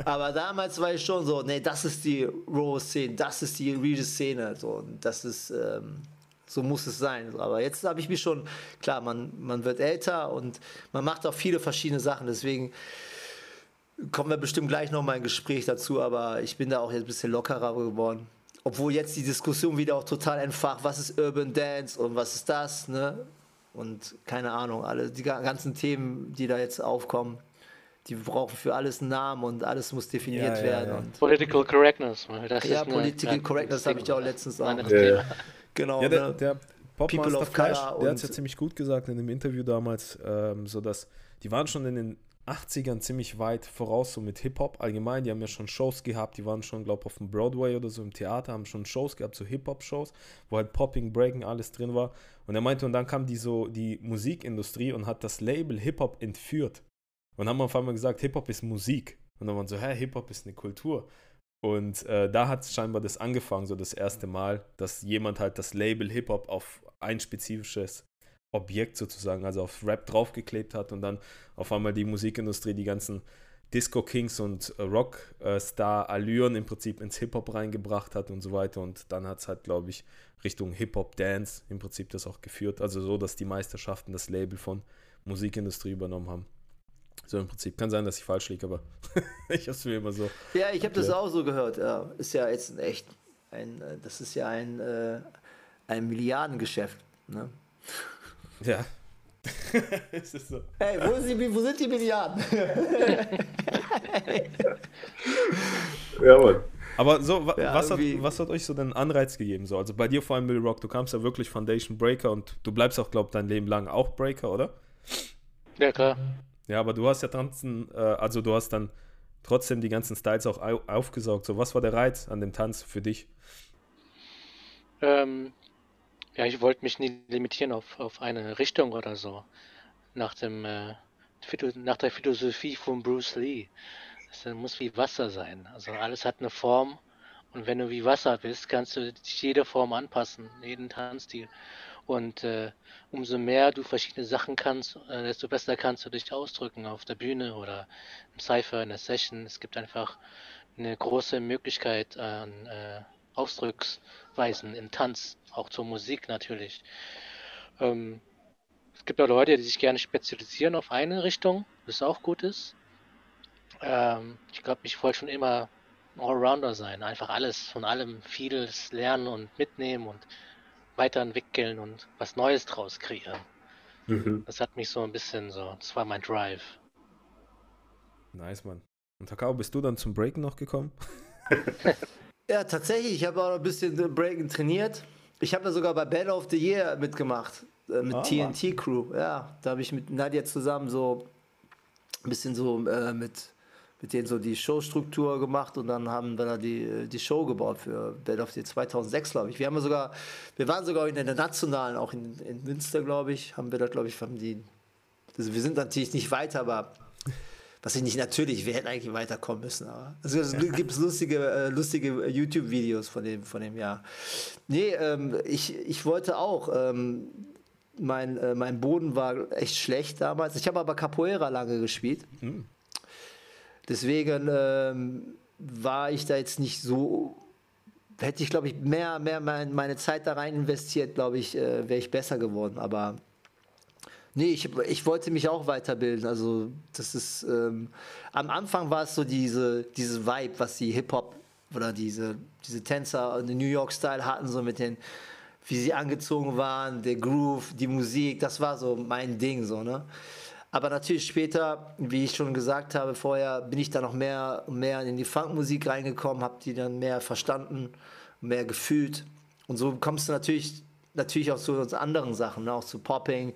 Aber damals war ich schon so, nee, das ist die Raw-Szene, das ist die Regis-Szene. So, das ist, ähm, so muss es sein. Aber jetzt habe ich mich schon, klar, man, man wird älter und man macht auch viele verschiedene Sachen. Deswegen kommen wir bestimmt gleich noch mal ein Gespräch dazu, aber ich bin da auch jetzt ein bisschen lockerer geworden. Obwohl jetzt die Diskussion wieder auch total entfacht, was ist Urban Dance und was ist das, ne? Und keine Ahnung, alle die ganzen Themen, die da jetzt aufkommen, die brauchen für alles einen Namen und alles muss definiert ja, werden. Ja, Political Correctness. Das ja, Political eine, Correctness habe ich auch letztens auch. Genau. Ja, der, ne? der Popmaster Flash, der hat es ja ziemlich gut gesagt in dem Interview damals, ähm, so dass die waren schon in den 80ern ziemlich weit voraus, so mit Hip-Hop allgemein. Die haben ja schon Shows gehabt, die waren schon, glaube ich, auf dem Broadway oder so im Theater, haben schon Shows gehabt, so Hip-Hop-Shows, wo halt Popping, Breaking, alles drin war. Und er meinte, und dann kam die so die Musikindustrie und hat das Label Hip-Hop entführt. Und haben auf einmal gesagt, Hip-Hop ist Musik. Und dann waren so, hä, Hip-Hop ist eine Kultur. Und äh, da hat scheinbar das angefangen, so das erste Mal, dass jemand halt das Label Hip-Hop auf ein spezifisches Objekt sozusagen, also auf Rap draufgeklebt hat und dann auf einmal die Musikindustrie die ganzen Disco Kings und äh, Rockstar-Allüren im Prinzip ins Hip-Hop reingebracht hat und so weiter. Und dann hat es halt, glaube ich, Richtung Hip-Hop-Dance im Prinzip das auch geführt. Also so, dass die Meisterschaften das Label von Musikindustrie übernommen haben. So im Prinzip. Kann sein, dass ich falsch liege, aber ich habe es mir immer so. Ja, ich habe das auch so gehört. Ja, ist ja jetzt echt ein, äh, das ist ja ein, äh, ein Milliardengeschäft. Ne? Ja. ist das so? Hey, wo, die, wo sind die Milliarden? ja, Mann. Aber so, wa ja, was, hat, was hat euch so den Anreiz gegeben? So? Also bei dir vor allem, Bill Rock, du kamst ja wirklich Foundation Breaker und du bleibst auch, glaube ich, dein Leben lang auch Breaker, oder? Ja, klar. Ja, aber du hast ja tanzen, äh, also du hast dann trotzdem die ganzen Styles auch au aufgesaugt. So, was war der Reiz an dem Tanz für dich? Ähm, ja, ich wollte mich nicht limitieren auf, auf eine Richtung oder so. Nach dem äh, nach der Philosophie von Bruce Lee. Es muss wie Wasser sein. Also alles hat eine Form und wenn du wie Wasser bist, kannst du dich jede Form anpassen, jeden Tanzstil. Und äh, umso mehr du verschiedene Sachen kannst, äh, desto besser kannst du dich ausdrücken auf der Bühne oder im Cypher, in der Session. Es gibt einfach eine große Möglichkeit an äh, Ausdrucksweisen im Tanz, auch zur Musik natürlich. Ähm, es gibt auch Leute, die sich gerne spezialisieren auf eine Richtung, was auch gut ist. Ähm, ich glaube, ich wollte schon immer Allrounder sein, einfach alles von allem vieles lernen und mitnehmen und weiterentwickeln und was Neues draus kreieren. Mhm. Das hat mich so ein bisschen so, das war mein Drive. Nice, Mann. Und Takao, bist du dann zum Breaken noch gekommen? ja, tatsächlich. Ich habe auch ein bisschen Breaken trainiert. Ich habe ja sogar bei Battle of the Year mitgemacht. Äh, mit oh, TNT Crew. Ja, da habe ich mit Nadia zusammen so ein bisschen so äh, mit mit denen so die Showstruktur gemacht und dann haben wir da die, die Show gebaut für Band of the 2006, glaube ich. Wir haben sogar, wir waren sogar in der nationalen, auch in, in Münster, glaube ich, haben wir da, glaube ich, haben die, also wir sind natürlich nicht weiter, aber was ich nicht natürlich, wir hätten eigentlich weiterkommen müssen, aber also es gibt lustige, äh, lustige YouTube-Videos von dem, von dem Jahr. Nee, ähm, ich, ich wollte auch, ähm, mein, äh, mein Boden war echt schlecht damals. Ich habe aber Capoeira lange gespielt. Mhm. Deswegen ähm, war ich da jetzt nicht so. Hätte ich, glaube ich, mehr, mehr mein, meine Zeit da rein investiert, glaube ich, äh, wäre ich besser geworden. Aber nee, ich, ich wollte mich auch weiterbilden. Also, das ist. Ähm, am Anfang war es so diese, diese Vibe, was die Hip-Hop oder diese, diese Tänzer, den New York-Style hatten, so mit den wie sie angezogen waren, der Groove, die Musik, das war so mein Ding, so, ne? Aber natürlich später, wie ich schon gesagt habe vorher, bin ich da noch mehr mehr in die Funkmusik reingekommen, habe die dann mehr verstanden, mehr gefühlt. Und so kommst du natürlich, natürlich auch zu anderen Sachen, ne? auch zu Popping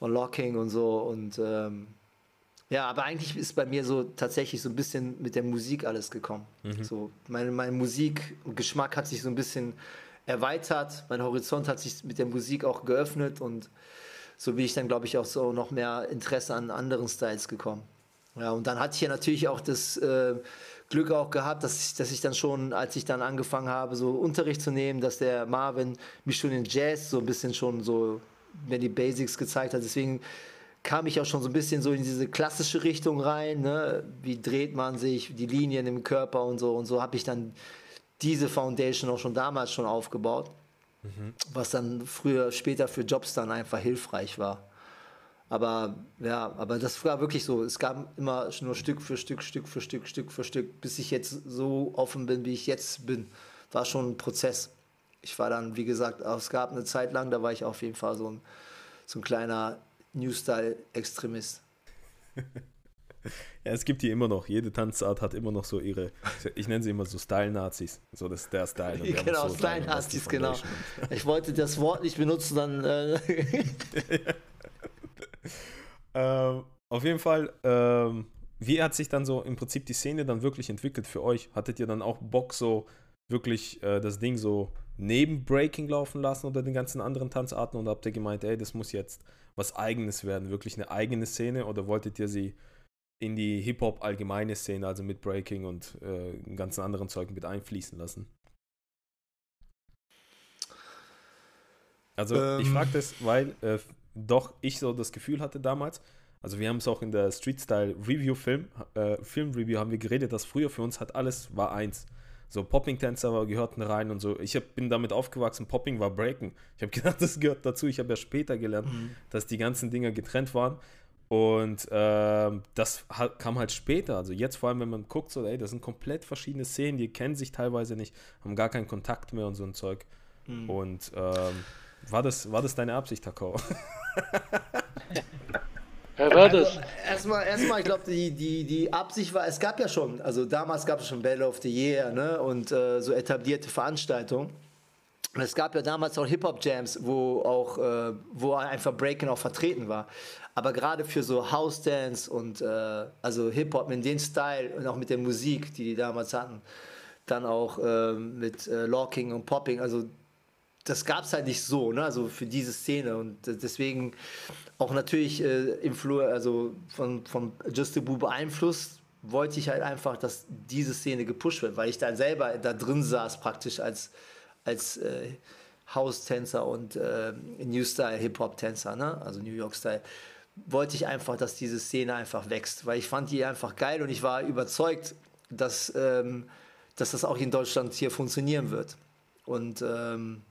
und Locking und so. Und ähm, ja, aber eigentlich ist bei mir so tatsächlich so ein bisschen mit der Musik alles gekommen. Mhm. So, mein, mein Musikgeschmack hat sich so ein bisschen erweitert, mein Horizont hat sich mit der Musik auch geöffnet und so bin ich dann, glaube ich, auch so noch mehr Interesse an anderen Styles gekommen. Ja, und dann hatte ich ja natürlich auch das äh, Glück auch gehabt, dass ich, dass ich dann schon, als ich dann angefangen habe, so Unterricht zu nehmen, dass der Marvin mich schon in Jazz so ein bisschen schon so mir die Basics gezeigt hat. Deswegen kam ich auch schon so ein bisschen so in diese klassische Richtung rein. Ne? Wie dreht man sich, die Linien im Körper und so. Und so habe ich dann diese Foundation auch schon damals schon aufgebaut, mhm. was dann früher, später für Jobs dann einfach hilfreich war. Aber ja, aber das war wirklich so. Es gab immer nur Stück für Stück, Stück für Stück, Stück für Stück, bis ich jetzt so offen bin, wie ich jetzt bin. War schon ein Prozess. Ich war dann, wie gesagt, es gab eine Zeit lang, da war ich auf jeden Fall so ein, so ein kleiner New Style-Extremist. Ja, es gibt die immer noch. Jede Tanzart hat immer noch so ihre, ich nenne sie immer so Style-Nazis. So, das ist der Style. genau, so Style-Nazis, genau. Ich wollte das Wort nicht benutzen, dann. Äh ähm, auf jeden Fall, ähm, wie hat sich dann so im Prinzip die Szene dann wirklich entwickelt für euch? Hattet ihr dann auch Bock, so wirklich äh, das Ding so neben Breaking laufen lassen oder den ganzen anderen Tanzarten und habt ihr gemeint, ey, das muss jetzt was Eigenes werden, wirklich eine eigene Szene oder wolltet ihr sie in die Hip-Hop allgemeine Szene, also mit Breaking und äh, ganzen anderen Zeug mit einfließen lassen? Also ähm. ich frage das, weil äh, doch ich so das Gefühl hatte damals, also wir haben es auch in der Street Style Review Film, äh, Film Review haben wir geredet, dass früher für uns hat alles war eins. So Popping-Tänzer gehörten rein und so. Ich hab, bin damit aufgewachsen, Popping war Breaken. Ich habe gedacht, das gehört dazu. Ich habe ja später gelernt, mhm. dass die ganzen Dinger getrennt waren. Und äh, das kam halt später. Also jetzt vor allem, wenn man guckt, so, ey, das sind komplett verschiedene Szenen, die kennen sich teilweise nicht, haben gar keinen Kontakt mehr und so ein Zeug. Mhm. Und ähm, war, das, war das deine Absicht, Takao? Wer war das? Also, erstmal, erstmal, ich glaube, die, die, die Absicht war, es gab ja schon, also damals gab es schon Battle of the Year ne, und äh, so etablierte Veranstaltungen. Es gab ja damals auch Hip-Hop-Jams, wo auch, äh, wo einfach Breaking auch vertreten war. Aber gerade für so House-Dance und äh, also Hip-Hop in den Style und auch mit der Musik, die die damals hatten, dann auch äh, mit äh, Locking und Popping, also das gab es halt nicht so, ne? also für diese Szene und deswegen auch natürlich äh, Influ also von, von Just the Boo beeinflusst, wollte ich halt einfach, dass diese Szene gepusht wird, weil ich dann selber da drin saß praktisch als als äh, House-Tänzer und äh, New Style Hip-Hop-Tänzer, ne? also New York Style, wollte ich einfach, dass diese Szene einfach wächst, weil ich fand die einfach geil und ich war überzeugt, dass, ähm, dass das auch in Deutschland hier funktionieren wird. Und ähm,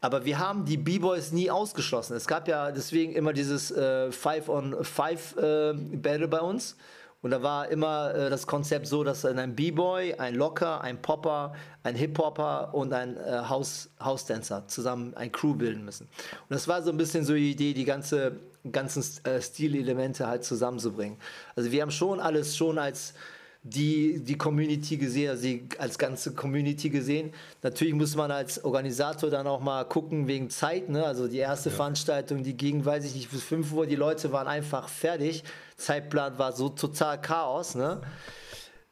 aber wir haben die B-Boys nie ausgeschlossen. Es gab ja deswegen immer dieses äh, Five on Five äh, Battle bei uns. Und da war immer äh, das Konzept so, dass ein B-Boy, ein Locker, ein Popper, ein Hip-Hopper und ein äh, House, House-Dancer zusammen ein Crew bilden müssen. Und das war so ein bisschen so die Idee, die ganze, ganzen äh, Stilelemente halt zusammenzubringen. Also wir haben schon alles schon als die, die Community gesehen, also die, als ganze Community gesehen. Natürlich muss man als Organisator dann auch mal gucken wegen Zeit. Ne? Also die erste ja. Veranstaltung, die ging, weiß ich nicht, bis 5 Uhr, die Leute waren einfach fertig. Zeitplan war so total Chaos. Ne?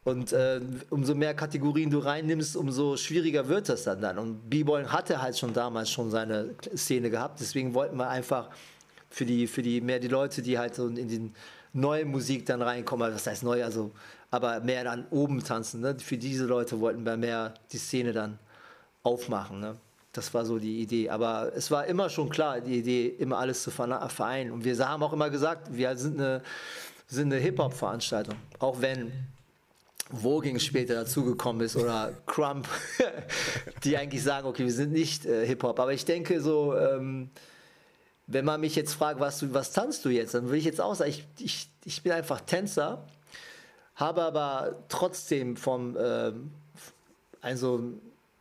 Und äh, umso mehr Kategorien du reinnimmst, umso schwieriger wird das dann. dann. Und B-Boy hatte halt schon damals schon seine Szene gehabt. Deswegen wollten wir einfach für die, für die mehr die Leute, die halt so in die neue Musik dann reinkommen, was heißt neu, also aber mehr dann oben tanzen. Ne? Für diese Leute wollten wir mehr die Szene dann aufmachen. Ne? Das war so die Idee. Aber es war immer schon klar, die Idee, immer alles zu vereinen. Und wir haben auch immer gesagt, wir sind eine, sind eine Hip-Hop-Veranstaltung. Auch wenn Voging später dazugekommen ist oder Crump, die eigentlich sagen, okay, wir sind nicht äh, Hip-Hop. Aber ich denke so, ähm, wenn man mich jetzt fragt, was, du, was tanzt du jetzt, dann würde ich jetzt auch sagen, ich, ich, ich bin einfach Tänzer, habe aber trotzdem vom, ähm, also,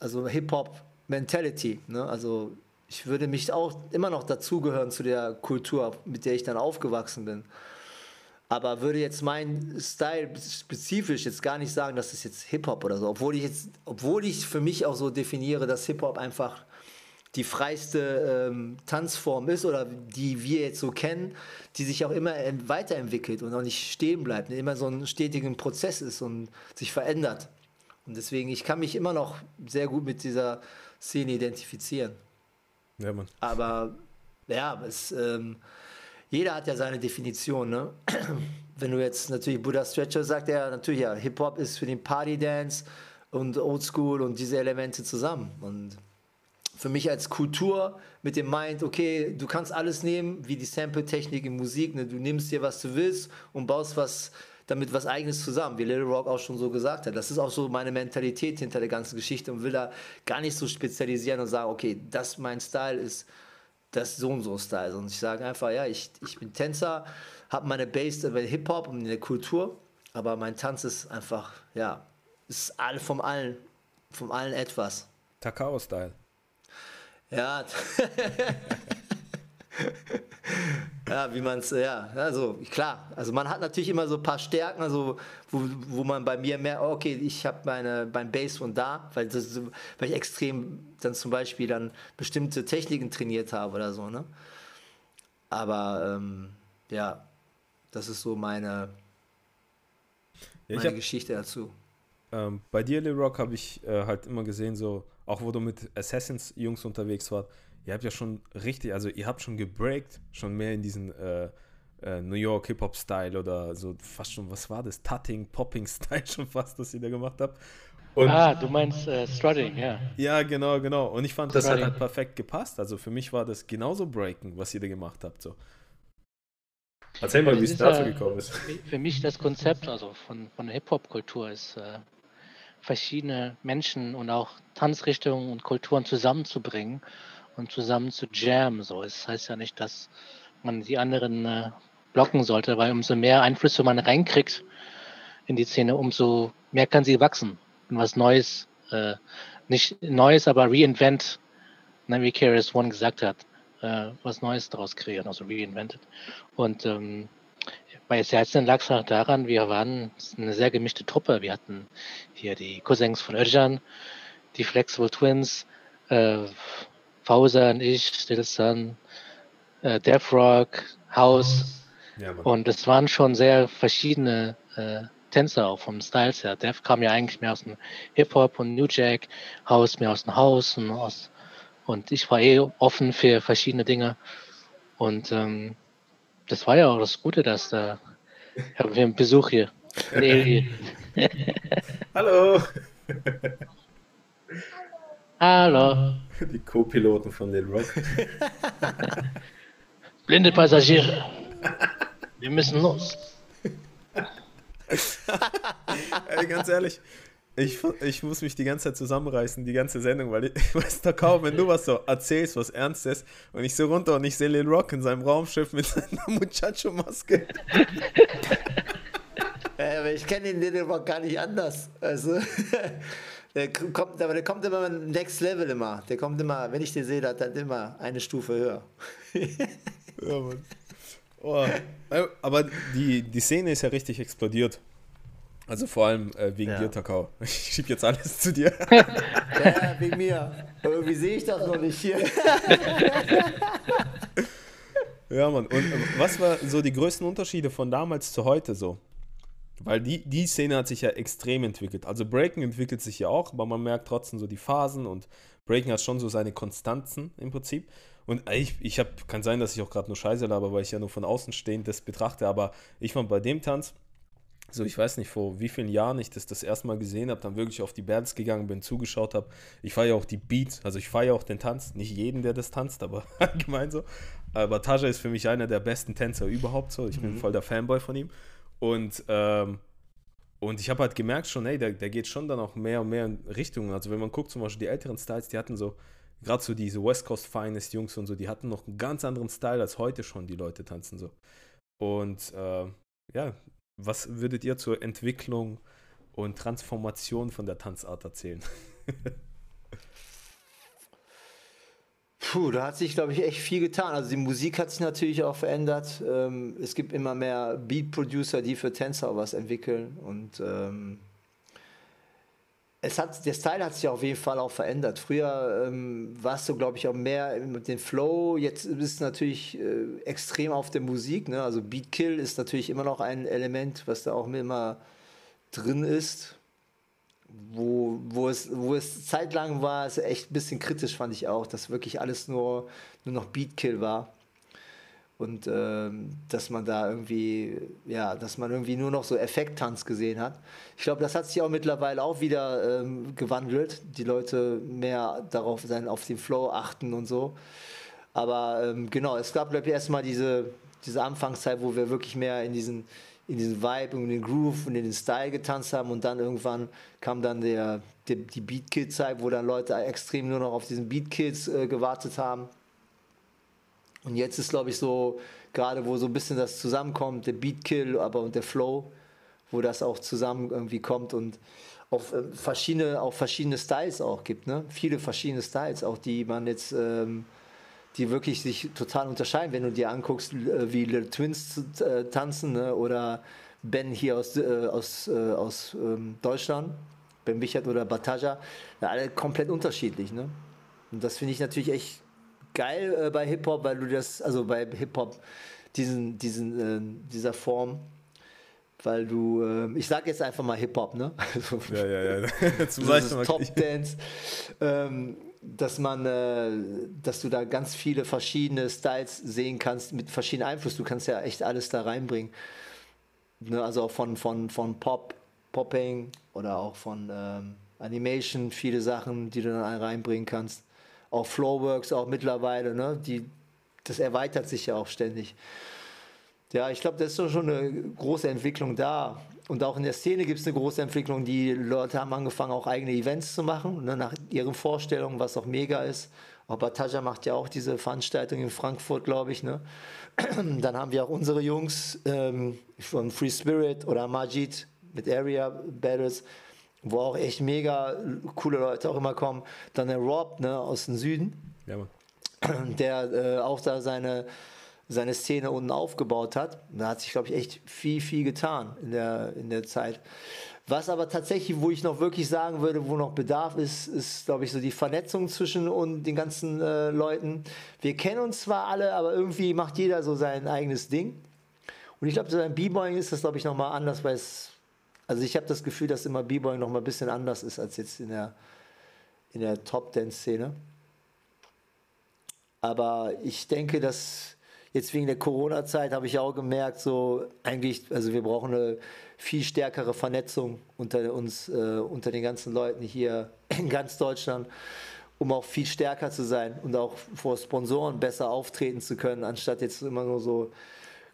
also Hip-Hop-Mentality. Ne? Also ich würde mich auch immer noch dazugehören zu der Kultur, mit der ich dann aufgewachsen bin aber würde jetzt mein Style spezifisch jetzt gar nicht sagen, dass es jetzt Hip-Hop oder so, obwohl ich jetzt, obwohl ich für mich auch so definiere, dass Hip-Hop einfach die freiste ähm, Tanzform ist oder die wir jetzt so kennen, die sich auch immer weiterentwickelt und auch nicht stehen bleibt, immer so ein stetigen Prozess ist und sich verändert. Und deswegen, ich kann mich immer noch sehr gut mit dieser Szene identifizieren. Ja, Mann. Aber ja, es, ähm, jeder hat ja seine Definition, ne? Wenn du jetzt natürlich Buddha Stretcher sagt, er natürlich ja, Hip-Hop ist für den Party-Dance und Oldschool und diese Elemente zusammen. Und für mich als Kultur mit dem Mind, okay, du kannst alles nehmen, wie die Sample-Technik in Musik, ne? du nimmst dir, was du willst und baust was damit was eigenes zusammen, wie Little Rock auch schon so gesagt hat. Das ist auch so meine Mentalität hinter der ganzen Geschichte und will da gar nicht so spezialisieren und sagen, okay, das mein Style ist das so und so Style. Und ich sage einfach, ja, ich, ich bin Tänzer, habe meine Base bei Hip-Hop und in der Kultur, aber mein Tanz ist einfach, ja, ist all vom allen, vom allen etwas. Takao-Style. Ja. ja, wie man es, ja, also klar. Also man hat natürlich immer so ein paar Stärken, also wo, wo man bei mir mehr, okay, ich habe meine beim Bass von da, weil, das, weil ich extrem dann zum Beispiel dann bestimmte Techniken trainiert habe oder so, ne? Aber ähm, ja, das ist so meine, meine hab, Geschichte dazu. Ähm, bei dir, Lil Rock, habe ich äh, halt immer gesehen, so, auch wo du mit Assassins-Jungs unterwegs warst, ihr habt ja schon richtig, also ihr habt schon gebreakt, schon mehr in diesen äh, äh, New York Hip-Hop-Style oder so fast schon, was war das? Tutting, Popping-Style schon fast, das ihr da gemacht habt. Und ah, du meinst äh, Strutting, ja. Ja, genau, genau. Und ich fand, das hat halt perfekt gepasst. Also für mich war das genauso Breaken, was ihr da gemacht habt. So. Erzähl mal, wie es dazu ja, gekommen ist. Für mich das Konzept also von, von Hip-Hop-Kultur ist, äh, verschiedene Menschen und auch Tanzrichtungen und Kulturen zusammenzubringen und zusammen zu jammen. So, es heißt ja nicht, dass man die anderen äh, blocken sollte, weil umso mehr Einflüsse man reinkriegt in die Szene, umso mehr kann sie wachsen und was Neues, äh, nicht Neues, aber reinvent, ne, wie Keras One gesagt hat, äh, was Neues daraus kreieren, also reinvented. Und ähm, bei Serzen lag es auch daran, wir waren eine sehr gemischte Truppe. Wir hatten hier die Cousins von Özcan, die Flexible Twins, äh, Fausan, ich, Stilson, äh, Death Rock, House. Ja, und es waren schon sehr verschiedene äh, Tänzer auch vom Styles her. Death kam ja eigentlich mehr aus dem Hip-Hop und New Jack, House mehr aus dem House und aus und ich war eh offen für verschiedene Dinge. Und ähm, das war ja auch das Gute, dass da haben wir einen Besuch hier. Hallo. Hallo. Die Co-Piloten von Lil Rock. Blinde Passagiere. Wir müssen los. Ey, ganz ehrlich, ich, ich muss mich die ganze Zeit zusammenreißen, die ganze Sendung, weil ich, weiß doch kaum, wenn du was so erzählst, was Ernstes, und ich so runter und ich sehe Lil Rock in seinem Raumschiff mit seiner Muchacho-Maske. Ich kenne den Lil Rock gar nicht anders. Also, der kommt, aber der kommt immer Next Level immer. Der kommt immer, wenn ich den sehe, dann immer eine Stufe höher. ja, Mann. Oh. Aber die, die Szene ist ja richtig explodiert. Also vor allem äh, wegen ja. dir, Takao. Ich schieb jetzt alles zu dir. ja, wegen mir. Aber irgendwie sehe ich das noch nicht hier. ja, Mann. Und äh, was war so die größten Unterschiede von damals zu heute so? Weil die, die Szene hat sich ja extrem entwickelt. Also Breaking entwickelt sich ja auch, aber man merkt trotzdem so die Phasen und Breaking hat schon so seine Konstanzen im Prinzip. Und ich, ich hab, kann sein, dass ich auch gerade nur Scheiße laber, weil ich ja nur von außen stehend das betrachte, aber ich fand bei dem Tanz, so ich weiß nicht, vor wie vielen Jahren ich das das erste Mal gesehen habe, dann wirklich auf die Bands gegangen bin, zugeschaut habe. Ich feiere auch die Beats, also ich feiere auch den Tanz. Nicht jeden, der das tanzt, aber allgemein so. Aber Taja ist für mich einer der besten Tänzer überhaupt so. Ich bin mhm. voll der Fanboy von ihm. Und, ähm, und ich habe halt gemerkt schon, ey, der, der geht schon dann auch mehr und mehr in Richtungen. Also wenn man guckt, zum Beispiel die älteren Styles, die hatten so, gerade so diese West Coast Finest Jungs und so, die hatten noch einen ganz anderen Style als heute schon die Leute tanzen so. Und äh, ja, was würdet ihr zur Entwicklung und Transformation von der Tanzart erzählen? Puh, da hat sich, glaube ich, echt viel getan. Also die Musik hat sich natürlich auch verändert. Ähm, es gibt immer mehr Beat-Producer, die für Tänzer was entwickeln. Und ähm, es hat, der Style hat sich auf jeden Fall auch verändert. Früher ähm, warst du, glaube ich, auch mehr mit dem Flow. Jetzt ist es natürlich äh, extrem auf der Musik. Ne? Also Beat Kill ist natürlich immer noch ein Element, was da auch immer drin ist wo, wo, es, wo es zeitlang war, es echt ein bisschen kritisch, fand ich auch, dass wirklich alles nur, nur noch Beatkill war. Und ähm, dass man da irgendwie, ja, dass man irgendwie nur noch so Effekttanz gesehen hat. Ich glaube, das hat sich auch mittlerweile auch wieder ähm, gewandelt. Die Leute mehr darauf sein, auf den Flow achten und so. Aber ähm, genau, es gab, glaube ich, erstmal diese, diese Anfangszeit, wo wir wirklich mehr in diesen in diesen Vibe und den Groove und in den Style getanzt haben und dann irgendwann kam dann der, der die Beat Kill Zeit, wo dann Leute extrem nur noch auf diesen Beat Kills äh, gewartet haben. Und jetzt ist glaube ich so gerade wo so ein bisschen das zusammenkommt, der Beat Kill, aber und der Flow, wo das auch zusammen irgendwie kommt und auf äh, verschiedene auch verschiedene Styles auch gibt, ne? Viele verschiedene Styles, auch die man jetzt ähm, die wirklich sich total unterscheiden, wenn du dir anguckst, äh, wie Little Twins äh, tanzen ne? oder Ben hier aus, äh, aus, äh, aus ähm, Deutschland, Ben Wichert oder Bataja, ja, alle komplett unterschiedlich. Ne? Und das finde ich natürlich echt geil äh, bei Hip-Hop, weil du das, also bei Hip-Hop, diesen, diesen, äh, dieser Form, weil du, äh, ich sage jetzt einfach mal Hip-Hop, ne? ja, ja, ja. Zum Top Dance. Ähm, dass man, äh, dass du da ganz viele verschiedene Styles sehen kannst mit verschiedenen Einflüssen. Du kannst ja echt alles da reinbringen. Ne, also auch von, von, von Pop, Popping oder auch von ähm, Animation, viele Sachen, die du dann reinbringen kannst. Auch Flowworks auch mittlerweile, ne? Die, das erweitert sich ja auch ständig. Ja, ich glaube, das ist schon eine große Entwicklung da. Und auch in der Szene gibt es eine große Entwicklung. Die Leute haben angefangen, auch eigene Events zu machen, ne, nach ihren Vorstellungen, was auch mega ist. Auch Bataja macht ja auch diese Veranstaltung in Frankfurt, glaube ich. Ne? Dann haben wir auch unsere Jungs ähm, von Free Spirit oder Majid mit Area Battles, wo auch echt mega coole Leute auch immer kommen. Dann der Rob ne, aus dem Süden, ja, der äh, auch da seine seine Szene unten aufgebaut hat. Da hat sich, glaube ich, echt viel, viel getan in der, in der Zeit. Was aber tatsächlich, wo ich noch wirklich sagen würde, wo noch Bedarf ist, ist, glaube ich, so die Vernetzung zwischen und den ganzen äh, Leuten. Wir kennen uns zwar alle, aber irgendwie macht jeder so sein eigenes Ding. Und ich glaube, so beim B-Boying ist das, glaube ich, nochmal anders, weil es, also ich habe das Gefühl, dass immer B-Boying nochmal ein bisschen anders ist als jetzt in der, in der Top-Dance-Szene. Aber ich denke, dass Jetzt wegen der Corona-Zeit habe ich auch gemerkt, so eigentlich, also wir brauchen eine viel stärkere Vernetzung unter uns, äh, unter den ganzen Leuten hier in ganz Deutschland, um auch viel stärker zu sein und auch vor Sponsoren besser auftreten zu können, anstatt jetzt immer nur so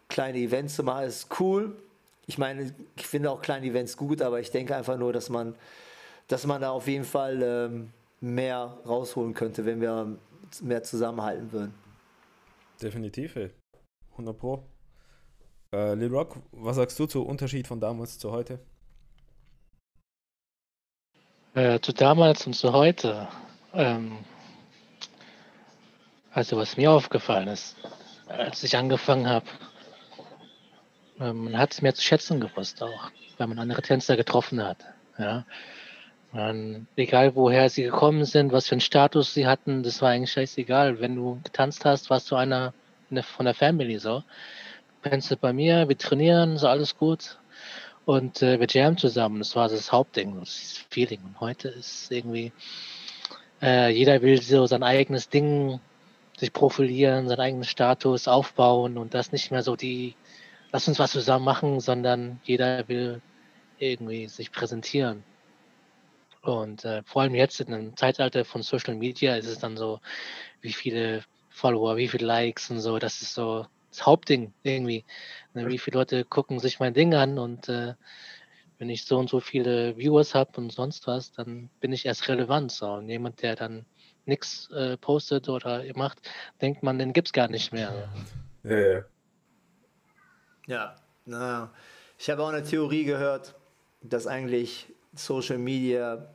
kleine Events zu machen. Ist cool. Ich meine, ich finde auch kleine Events gut, aber ich denke einfach nur, dass man, dass man da auf jeden Fall ähm, mehr rausholen könnte, wenn wir mehr zusammenhalten würden. Definitiv, ey. 100 Pro. Äh, Lil Rock, was sagst du zu Unterschied von damals zu heute? Äh, zu damals und zu heute. Ähm, also was mir aufgefallen ist, als ich angefangen habe, man hat es mehr zu schätzen gewusst auch, weil man andere Tänzer getroffen hat. Ja. Man, egal woher sie gekommen sind, was für einen Status sie hatten, das war eigentlich scheißegal. Wenn du getanzt hast, warst du einer von der Family so. Pennst bei mir, wir trainieren, so alles gut. Und äh, wir jammen zusammen. Das war das Hauptding, das Feeling. Und heute ist irgendwie, äh, jeder will so sein eigenes Ding sich profilieren, seinen eigenen Status aufbauen und das nicht mehr so die, lass uns was zusammen machen, sondern jeder will irgendwie sich präsentieren. Und äh, vor allem jetzt in einem Zeitalter von Social Media ist es dann so, wie viele Follower, wie viele Likes und so, das ist so das Hauptding irgendwie. Ne, wie viele Leute gucken sich mein Ding an und äh, wenn ich so und so viele Viewers habe und sonst was, dann bin ich erst relevant. So. Und jemand, der dann nichts äh, postet oder macht, denkt man, den gibt es gar nicht mehr. Ja, ja. Ja, naja. Ich habe auch eine Theorie gehört, dass eigentlich Social Media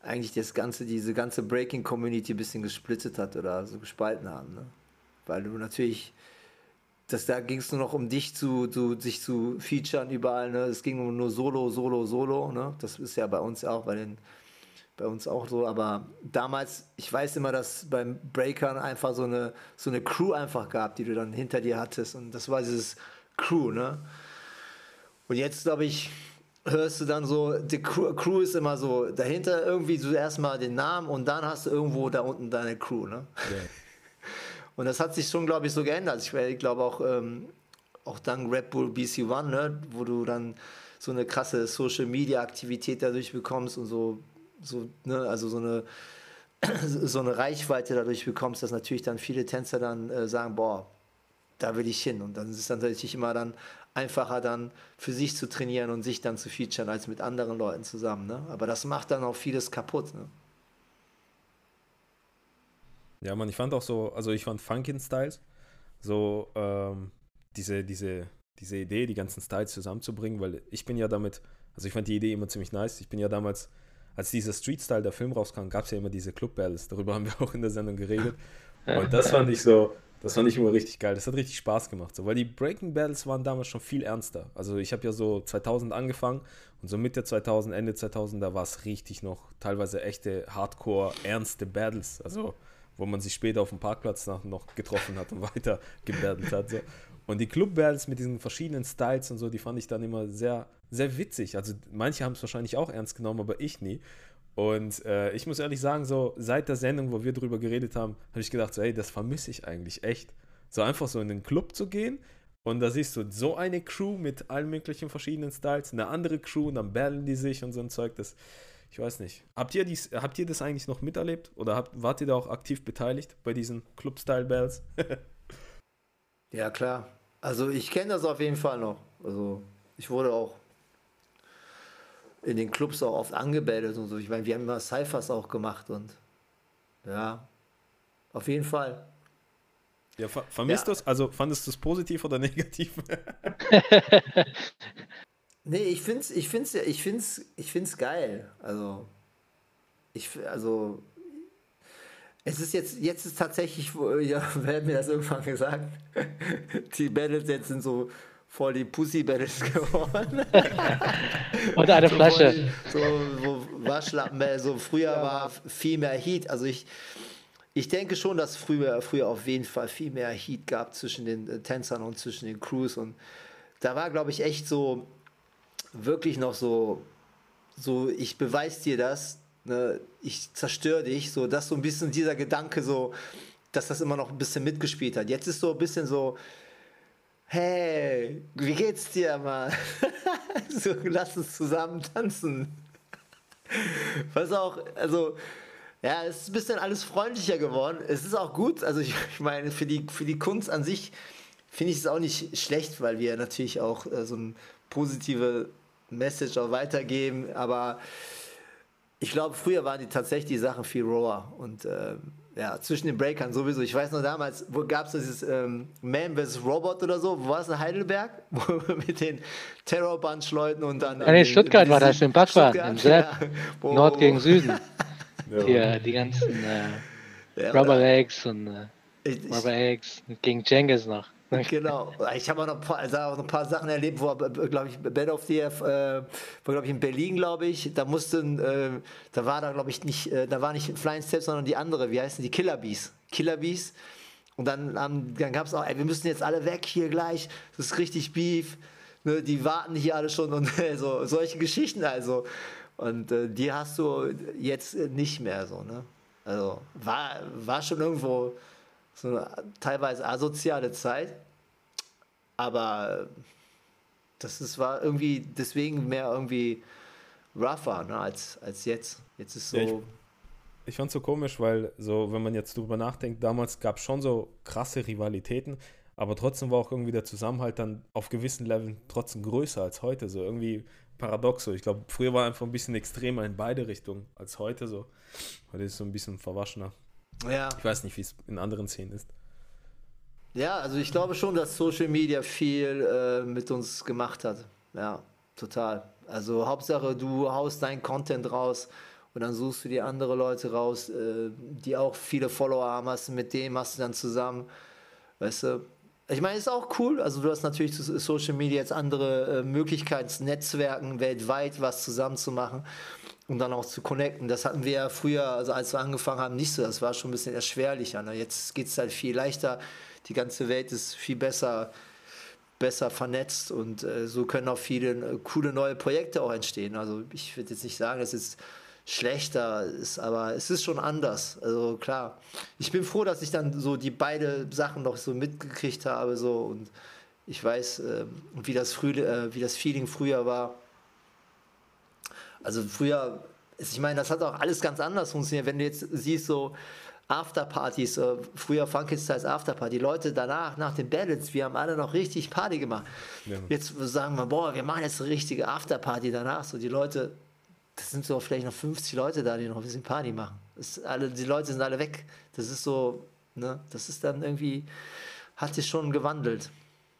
eigentlich das ganze, diese ganze Breaking-Community ein bisschen gesplittet hat oder so gespalten haben. Ne? Weil du natürlich, das, da ging es nur noch um dich zu, zu, sich zu featuren überall. Ne? Es ging nur Solo, Solo, Solo. Ne? Das ist ja bei uns auch bei den bei uns auch so, aber damals, ich weiß immer, dass beim Breakern einfach so eine, so eine Crew einfach gab, die du dann hinter dir hattest und das war dieses Crew, ne? Und jetzt, glaube ich, hörst du dann so, die Crew, ist immer so, dahinter irgendwie so erstmal den Namen und dann hast du irgendwo da unten deine Crew, ne? Yeah. Und das hat sich schon, glaube ich, so geändert. Ich glaube auch, ähm, auch dank Red Bull BC One, ne? wo du dann so eine krasse Social Media Aktivität dadurch bekommst und so so, ne, also so eine, so eine Reichweite dadurch bekommst, dass natürlich dann viele Tänzer dann äh, sagen, boah, da will ich hin. Und dann ist es dann natürlich immer dann einfacher dann für sich zu trainieren und sich dann zu featuren als mit anderen Leuten zusammen. Ne? Aber das macht dann auch vieles kaputt. Ne? Ja, man, ich fand auch so, also ich fand Funkin Styles, so ähm, diese, diese, diese Idee, die ganzen Styles zusammenzubringen, weil ich bin ja damit, also ich fand die Idee immer ziemlich nice. Ich bin ja damals als dieser Street-Style der Film rauskam, gab es ja immer diese Club-Battles. Darüber haben wir auch in der Sendung geredet. Und das fand ich so, das fand ich immer richtig geil. Das hat richtig Spaß gemacht. So, weil die Breaking Battles waren damals schon viel ernster. Also ich habe ja so 2000 angefangen und so Mitte 2000, Ende 2000, da war es richtig noch teilweise echte Hardcore, ernste Battles. Also wo man sich später auf dem Parkplatz noch getroffen hat und weiter gebattelt hat. So. Und die Club-Battles mit diesen verschiedenen Styles und so, die fand ich dann immer sehr, sehr witzig. Also manche haben es wahrscheinlich auch ernst genommen, aber ich nie. Und äh, ich muss ehrlich sagen, so seit der Sendung, wo wir drüber geredet haben, habe ich gedacht, so, ey, das vermisse ich eigentlich echt. So einfach so in den Club zu gehen und da siehst du so eine Crew mit allen möglichen verschiedenen Styles, eine andere Crew und dann battlen die sich und so ein Zeug. Das, ich weiß nicht. Habt ihr, dies, habt ihr das eigentlich noch miterlebt oder habt, wart ihr da auch aktiv beteiligt bei diesen Club-Style-Bells? ja, klar. Also ich kenne das auf jeden Fall noch. Also ich wurde auch in den Clubs auch oft angemeldet und so. Ich meine, wir haben immer Cyphers auch gemacht und ja, auf jeden Fall. Ja, ver vermisst ja. du es? Also fandest du es positiv oder negativ? nee, ich finde es ich find's, ich find's, ich find's geil. Also, ich, also es ist jetzt, jetzt ist tatsächlich, ja, wer hat mir das irgendwann gesagt? Die Battles jetzt sind so voll die Pussy-Battles geworden. Und eine so Flasche. Voll, so wo Waschlappen, so früher ja. war viel mehr Heat. Also ich, ich denke schon, dass früher, früher auf jeden Fall viel mehr Heat gab zwischen den äh, Tänzern und zwischen den Crews. Und da war, glaube ich, echt so, wirklich noch so, so, ich beweise dir das, ne, ich zerstöre dich, so, dass so ein bisschen dieser Gedanke so, dass das immer noch ein bisschen mitgespielt hat. Jetzt ist so ein bisschen so, hey, wie geht's dir, Mann? so, lass uns zusammen tanzen. Was auch, also, ja, es ist ein bisschen alles freundlicher geworden. Es ist auch gut, also ich, ich meine, für die, für die Kunst an sich finde ich es auch nicht schlecht, weil wir natürlich auch äh, so eine positive Message auch weitergeben, aber ich glaube, früher waren die tatsächlich die Sachen viel roher und äh, ja, zwischen den Breakern sowieso. Ich weiß noch damals, wo gab es dieses ähm, Man vs. Robot oder so, wo war es in Heidelberg? mit den Terror Bunch Leuten und dann. Ja, nee, Stuttgart war das, in Backwaren, im Sepp. Ja, Nord gegen Süden. ja. Hier, die ganzen äh, ja, Rubber Eggs und äh, Rubber Eggs gegen Jengis noch. Genau. Ich habe auch noch ein paar, also auch noch ein paar Sachen erlebt, wo, glaube ich, Bed of the F, äh, war, glaube ich, in Berlin, glaube ich. Da mussten, äh, da war da, glaube ich, nicht, äh, da war nicht Flying Steps, sondern die andere, wie heißen die? Killer Bees. Und dann, ähm, dann gab es auch, ey, wir müssen jetzt alle weg hier gleich. Das ist richtig Beef. ne, die warten hier alle schon und so, solche Geschichten also. Und äh, die hast du jetzt nicht mehr so, ne? Also war, war schon irgendwo so eine teilweise asoziale Zeit, aber das ist, war irgendwie deswegen mehr irgendwie rougher ne, als, als jetzt. Jetzt ist so. Ja, ich, ich fand es so komisch, weil so, wenn man jetzt drüber nachdenkt, damals gab es schon so krasse Rivalitäten, aber trotzdem war auch irgendwie der Zusammenhalt dann auf gewissen Leveln trotzdem größer als heute. So irgendwie paradox so. Ich glaube, früher war einfach ein bisschen extremer in beide Richtungen als heute so. Heute ist es so ein bisschen verwaschener. Ja. Ich weiß nicht, wie es in anderen Szenen ist. Ja, also ich glaube schon, dass Social Media viel äh, mit uns gemacht hat. Ja, total. Also Hauptsache, du haust deinen Content raus und dann suchst du dir andere Leute raus, äh, die auch viele Follower haben, hast, mit denen machst du dann zusammen. Weißt du, ich meine, ist auch cool. Also du hast natürlich Social Media jetzt andere äh, Möglichkeiten, Netzwerken weltweit was zusammen und dann auch zu connecten. Das hatten wir ja früher, also als wir angefangen haben, nicht so. Das war schon ein bisschen erschwerlicher. Ne? Jetzt geht es halt viel leichter. Die ganze Welt ist viel besser, besser vernetzt und äh, so können auch viele äh, coole neue Projekte auch entstehen. Also ich würde jetzt nicht sagen, dass es schlechter ist, aber es ist schon anders. Also klar. Ich bin froh, dass ich dann so die beide Sachen noch so mitgekriegt habe so und ich weiß, äh, wie das früh, äh, wie das Feeling früher war also früher, ich meine, das hat auch alles ganz anders funktioniert. Wenn du jetzt siehst, so Afterpartys, äh, früher Funky-Styles Afterparty, Leute danach, nach den Battles, wir haben alle noch richtig Party gemacht. Ja. Jetzt sagen wir, boah, wir machen jetzt eine richtige Afterparty danach. So die Leute, das sind so vielleicht noch 50 Leute da, die noch ein bisschen Party machen. Alle, die Leute sind alle weg. Das ist so, ne, das ist dann irgendwie, hat sich schon gewandelt.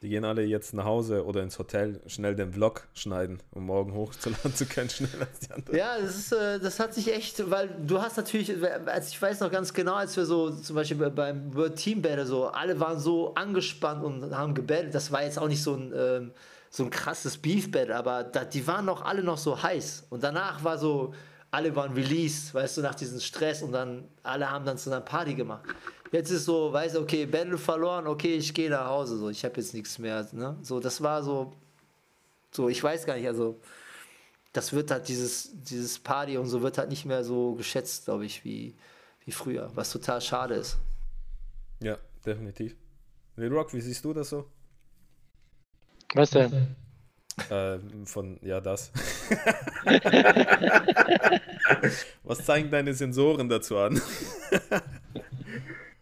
Die gehen alle jetzt nach Hause oder ins Hotel, schnell den Vlog schneiden, um morgen hochzuladen zu können, schneller als die anderen. Ja, das, ist, äh, das hat sich echt, weil du hast natürlich, also ich weiß noch ganz genau, als wir so zum Beispiel beim World Team Battle so, alle waren so angespannt und haben gebettelt. Das war jetzt auch nicht so ein, ähm, so ein krasses Beef Battle, aber da, die waren noch alle noch so heiß. Und danach war so, alle waren released, weißt du, nach diesem Stress und dann alle haben dann zu einer Party gemacht. Jetzt ist so, weißt du, okay, Battle verloren, okay, ich gehe nach Hause, so, ich habe jetzt nichts mehr, ne? So, das war so, so, ich weiß gar nicht, also, das wird halt dieses, dieses Party und so wird halt nicht mehr so geschätzt, glaube ich, wie, wie früher, was total schade ist. Ja, definitiv. Lil Rock, wie siehst du das so? Was denn? Äh, von, ja, das. Was zeigen deine Sensoren dazu an?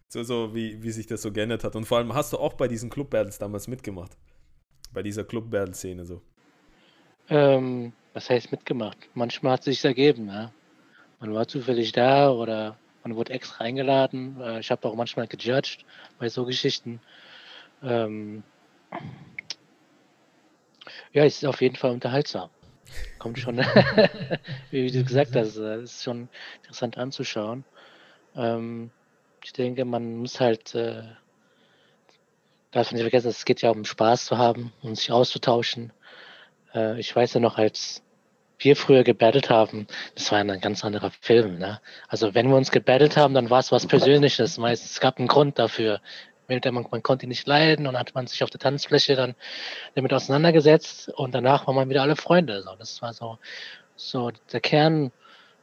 So, so wie, wie sich das so geändert hat. Und vor allem hast du auch bei diesen Club-Battles damals mitgemacht. Bei dieser Club-Battle-Szene so. Ähm, was heißt mitgemacht? Manchmal hat es sich ergeben, ja. Man war zufällig da oder man wurde extra eingeladen. Äh, ich habe auch manchmal gejudged bei so Geschichten. Ähm, ja, es ist auf jeden Fall unterhaltsam. Kommt schon, wie du gesagt hast, es ist schon interessant anzuschauen. Ähm, ich denke, man muss halt, äh, darf nicht vergessen, es geht ja um Spaß zu haben und sich auszutauschen. Äh, ich weiß ja noch, als wir früher gebettelt haben, das war ein ganz anderer Film. Ne? Also wenn wir uns gebettelt haben, dann war es was Persönliches. Meistens es gab einen Grund dafür. Man, man konnte ihn nicht leiden und hat man sich auf der Tanzfläche dann damit auseinandergesetzt und danach waren wir wieder alle Freunde. So, das war so, so der Kern,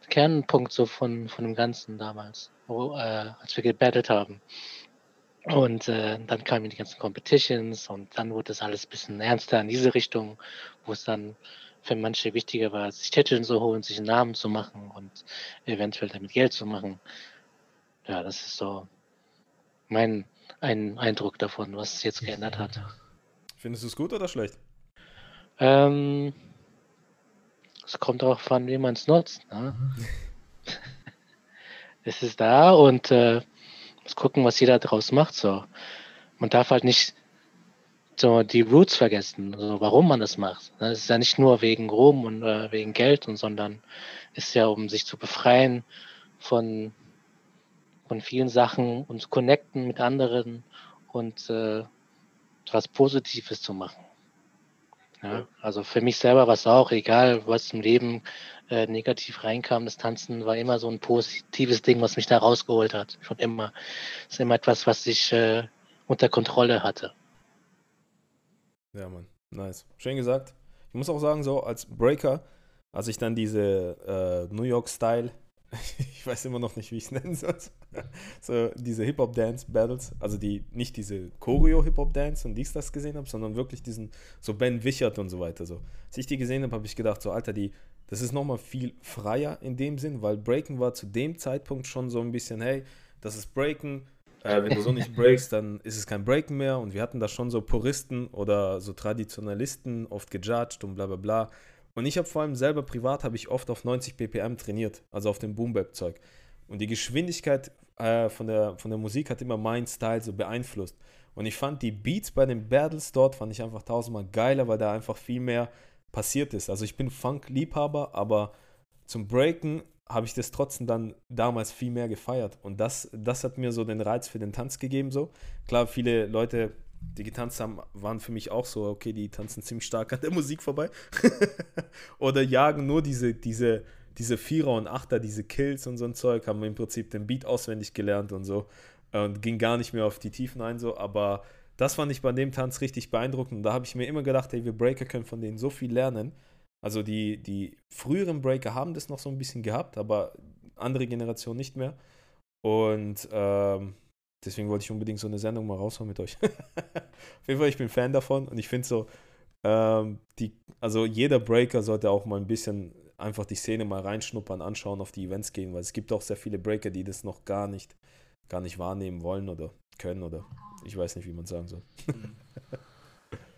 Kernpunkt so von, von dem Ganzen damals wo, äh, als wir gebettelt haben. Und äh, dann kamen die ganzen Competitions und dann wurde das alles ein bisschen ernster in diese Richtung, wo es dann für manche wichtiger war, sich Titel zu holen, sich einen Namen zu machen und eventuell damit Geld zu machen. Ja, das ist so mein ein Eindruck davon, was es jetzt geändert hat. Findest du es gut oder schlecht? Ähm, es kommt darauf an, wie man es nutzt. Ne? es ist da und äh, muss gucken, was jeder daraus macht. So. Man darf halt nicht so die Roots vergessen, also warum man das macht. Es ist ja nicht nur wegen Ruhm und äh, wegen Geld, und, sondern ist ja, um sich zu befreien von, von vielen Sachen und zu connecten mit anderen und äh, was Positives zu machen. Ja, also für mich selber war es auch egal, was im Leben äh, negativ reinkam. Das Tanzen war immer so ein positives Ding, was mich da rausgeholt hat. Schon immer. Das ist immer etwas, was ich äh, unter Kontrolle hatte. Ja, Mann. Nice. Schön gesagt. Ich muss auch sagen, so als Breaker, als ich dann diese äh, New York Style, ich weiß immer noch nicht, wie ich es nennen soll, so diese Hip-Hop-Dance-Battles, also die, nicht diese Choreo-Hip-Hop-Dance und dies, das gesehen habe, sondern wirklich diesen, so Ben Wichert und so weiter. So. Als ich die gesehen habe, habe ich gedacht, so Alter, die, das ist nochmal viel freier in dem Sinn, weil Breaken war zu dem Zeitpunkt schon so ein bisschen, hey, das ist Breaken, äh, wenn du so nicht breakst, dann ist es kein Breaken mehr. Und wir hatten da schon so Puristen oder so Traditionalisten oft gejudged und bla bla bla. Und ich habe vor allem selber privat, habe ich oft auf 90 ppm trainiert, also auf dem Boom-Bap-Zeug. Und die Geschwindigkeit äh, von, der, von der Musik hat immer meinen Style so beeinflusst. Und ich fand die Beats bei den Battles dort, fand ich einfach tausendmal geiler, weil da einfach viel mehr passiert ist. Also ich bin Funk-Liebhaber, aber zum Breaken habe ich das trotzdem dann damals viel mehr gefeiert. Und das, das hat mir so den Reiz für den Tanz gegeben. So. Klar, viele Leute, die getanzt haben, waren für mich auch so, okay, die tanzen ziemlich stark an der Musik vorbei. Oder jagen nur diese, diese, diese Vierer und Achter, diese Kills und so ein Zeug, haben im Prinzip den Beat auswendig gelernt und so. Und ging gar nicht mehr auf die Tiefen ein, so. Aber das fand ich bei dem Tanz richtig beeindruckend. Und da habe ich mir immer gedacht, hey, wir Breaker können von denen so viel lernen. Also die, die früheren Breaker haben das noch so ein bisschen gehabt, aber andere Generationen nicht mehr. Und ähm, deswegen wollte ich unbedingt so eine Sendung mal raushauen mit euch. Auf jeden Fall, ich bin Fan davon und ich finde so, ähm, die, also jeder Breaker sollte auch mal ein bisschen einfach die Szene mal reinschnuppern, anschauen, auf die Events gehen, weil es gibt auch sehr viele Breaker, die das noch gar nicht, gar nicht wahrnehmen wollen oder können oder ich weiß nicht, wie man sagen soll.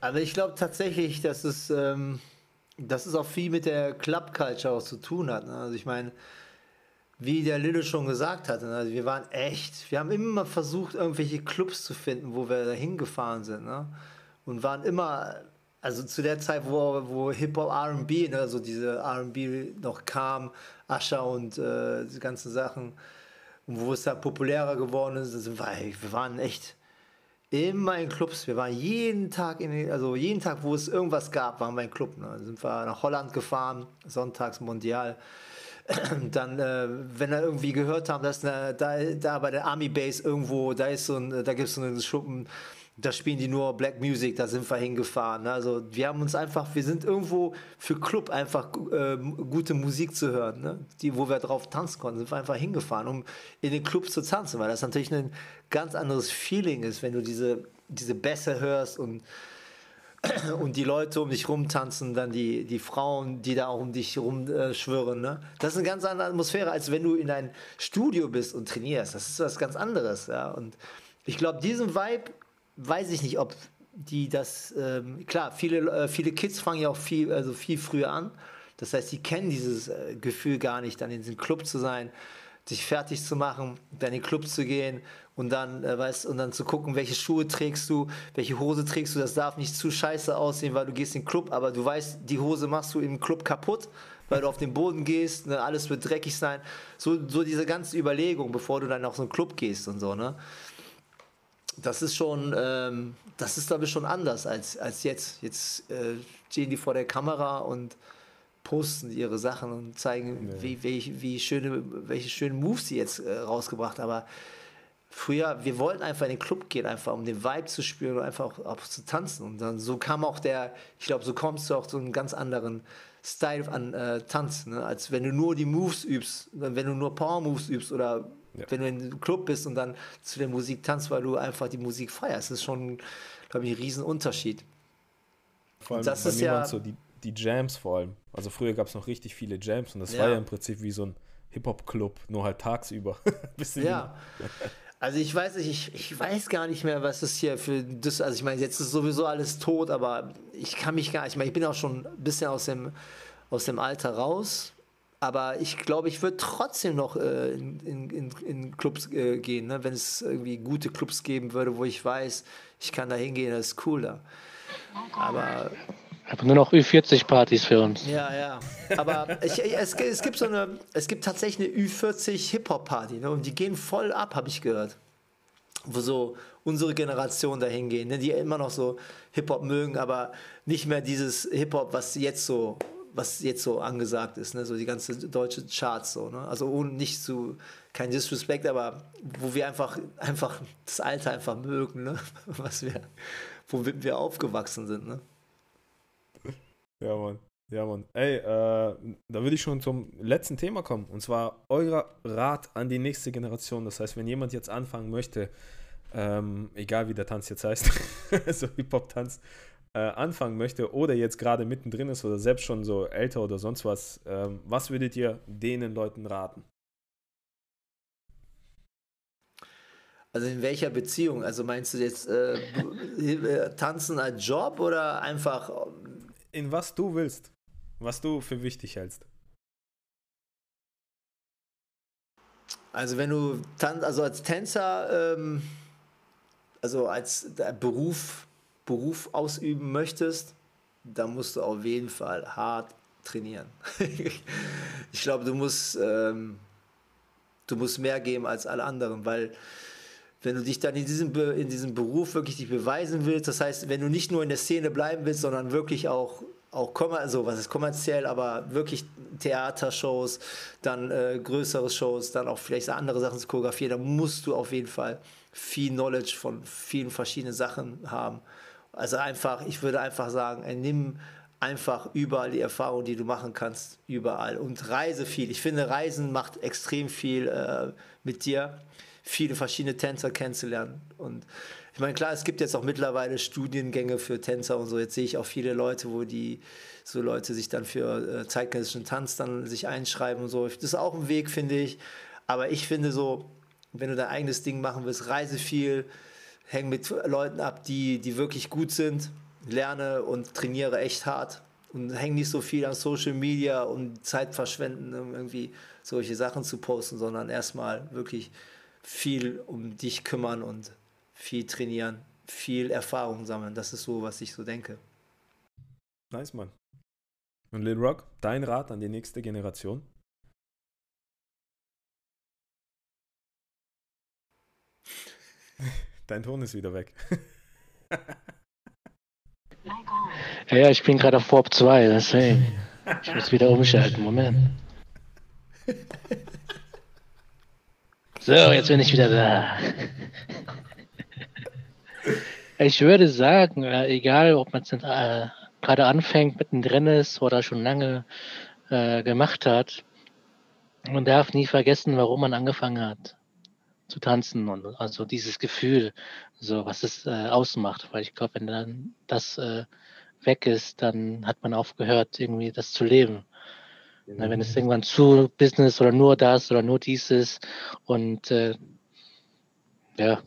Also ich glaube tatsächlich, dass es ähm, dass es auch viel mit der Club Culture zu tun hat. Ne? Also ich meine, wie der Lille schon gesagt hat, ne? also wir waren echt, wir haben immer versucht, irgendwelche Clubs zu finden, wo wir da hingefahren sind. Ne? Und waren immer, also zu der Zeit, wo, wo Hip-Hop, RB, ne? also diese RB noch kam, Ascher und äh, die ganzen Sachen, und wo es da populärer geworden ist, sind wir, wir waren echt Immer in Clubs. Wir waren jeden Tag in also jeden Tag, wo es irgendwas gab, waren wir in Club. Ne? Sind wir nach Holland gefahren, sonntags Mondial. Dann, äh, wenn wir irgendwie gehört haben, dass eine, da, da bei der Army Base irgendwo, da ist so ein, da gibt es so einen Schuppen, da spielen die nur Black Music, da sind wir hingefahren. Ne? Also wir haben uns einfach, wir sind irgendwo für Club einfach äh, gute Musik zu hören, ne? die, wo wir drauf tanzen konnten, sind wir einfach hingefahren, um in den Club zu tanzen, weil das natürlich ein ganz anderes Feeling ist, wenn du diese, diese Bässe hörst und und die Leute um dich rum tanzen, dann die, die Frauen, die da auch um dich rumschwirren. Ne? Das ist eine ganz andere Atmosphäre, als wenn du in ein Studio bist und trainierst. Das ist was ganz anderes. Ja? Und ich glaube, diesen Vibe weiß ich nicht, ob die das, ähm, klar, viele, äh, viele Kids fangen ja auch viel, also viel früher an. Das heißt, die kennen dieses äh, Gefühl gar nicht, dann in diesem Club zu sein, sich fertig zu machen, dann in den Club zu gehen und dann, äh, weißt, und dann zu gucken, welche Schuhe trägst du, welche Hose trägst du. Das darf nicht zu scheiße aussehen, weil du gehst in den Club, aber du weißt, die Hose machst du im Club kaputt, weil du auf den Boden gehst, ne, alles wird dreckig sein. So, so diese ganze Überlegung, bevor du dann auf so einen Club gehst und so, ne? das ist schon, ähm, das ist glaube ich schon anders als, als jetzt. Jetzt äh, stehen die vor der Kamera und posten ihre Sachen und zeigen, nee. wie, wie, wie schöne, welche schönen Moves sie jetzt äh, rausgebracht haben. Aber früher, wir wollten einfach in den Club gehen, einfach um den Vibe zu spüren und einfach auch, auch zu tanzen. Und dann so kam auch der, ich glaube, so kommst du auch zu einem ganz anderen Style an äh, Tanz, ne? als wenn du nur die Moves übst, wenn du nur Power Moves übst oder ja. Wenn du in einem Club bist und dann zu der Musik tanzt, weil du einfach die Musik feierst, das ist schon, glaube ich, ein Riesenunterschied. Vor allem das bei ist mir ja so die, die Jams vor allem. Also früher gab es noch richtig viele Jams und das ja. war ja im Prinzip wie so ein Hip-Hop-Club, nur halt tagsüber. ja. Also ich weiß nicht, ich, ich weiß gar nicht mehr, was das hier für das, also ich meine, jetzt ist sowieso alles tot, aber ich kann mich gar nicht, ich meine, ich bin auch schon ein bisschen aus dem, aus dem Alter raus, aber ich glaube, ich würde trotzdem noch äh, in, in, in, Clubs äh, gehen, ne? wenn es irgendwie gute Clubs geben würde, wo ich weiß, ich kann da hingehen, das ist cool da. Aber. Aber nur noch Ü40-Partys für uns. Ja, ja. Aber ich, es, es, gibt so eine, es gibt tatsächlich eine Ü40-Hip-Hop-Party ne? und die gehen voll ab, habe ich gehört. Wo so unsere Generation dahin gehen, ne? die immer noch so Hip-Hop mögen, aber nicht mehr dieses Hip-Hop, was jetzt so was jetzt so angesagt ist, ne? so die ganze deutsche Charts so, ne? Also ohne nicht zu kein Disrespect, aber wo wir einfach einfach das Alter einfach mögen, ne? Was wir womit wir aufgewachsen sind, ne? Ja, Mann. Ja, Mann. Ey, äh, da würde ich schon zum letzten Thema kommen. Und zwar euer Rat an die nächste Generation. Das heißt, wenn jemand jetzt anfangen möchte, ähm, egal wie der Tanz jetzt heißt, so Hip-Hop-Tanz, äh, anfangen möchte oder jetzt gerade mittendrin ist oder selbst schon so älter oder sonst was, ähm, was würdet ihr denen Leuten raten? Also in welcher Beziehung? Also meinst du jetzt äh, tanzen als Job oder einfach? In was du willst was du für wichtig hältst. Also wenn du tan also als Tänzer, ähm, also als Beruf, Beruf ausüben möchtest, dann musst du auf jeden Fall hart trainieren. ich glaube, du musst, ähm, du musst mehr geben als alle anderen, weil wenn du dich dann in diesem, in diesem Beruf wirklich dich beweisen willst, das heißt, wenn du nicht nur in der Szene bleiben willst, sondern wirklich auch auch also was ist kommerziell, aber wirklich Theatershows, dann äh, größere Shows, dann auch vielleicht andere Sachen zu choreografieren, da musst du auf jeden Fall viel Knowledge von vielen verschiedenen Sachen haben. Also einfach, ich würde einfach sagen, ey, nimm einfach überall die Erfahrung, die du machen kannst, überall und reise viel. Ich finde, Reisen macht extrem viel äh, mit dir, viele verschiedene Tänzer kennenzulernen und ich meine, klar, es gibt jetzt auch mittlerweile Studiengänge für Tänzer und so. Jetzt sehe ich auch viele Leute, wo die so Leute sich dann für äh, zeitgenössischen Tanz dann sich einschreiben und so. Das ist auch ein Weg, finde ich. Aber ich finde so, wenn du dein eigenes Ding machen willst, reise viel, häng mit Leuten ab, die, die wirklich gut sind, lerne und trainiere echt hart und häng nicht so viel an Social Media und Zeit verschwenden, um irgendwie solche Sachen zu posten, sondern erstmal wirklich viel um dich kümmern und viel trainieren, viel Erfahrung sammeln. Das ist so, was ich so denke. Nice, Mann. Und Lil Rock, dein Rat an die nächste Generation? Dein Ton ist wieder weg. ja, ich bin gerade auf Warp 2, deswegen. Ich muss wieder umschalten. Moment. So, jetzt bin ich wieder da. Ich würde sagen, äh, egal ob man es äh, gerade anfängt, mittendrin ist oder schon lange äh, gemacht hat, man darf nie vergessen, warum man angefangen hat zu tanzen und also dieses Gefühl, so was es äh, ausmacht. Weil ich glaube, wenn dann das äh, weg ist, dann hat man aufgehört, irgendwie das zu leben. Na, wenn es irgendwann zu Business oder nur das oder nur dieses und äh, ja,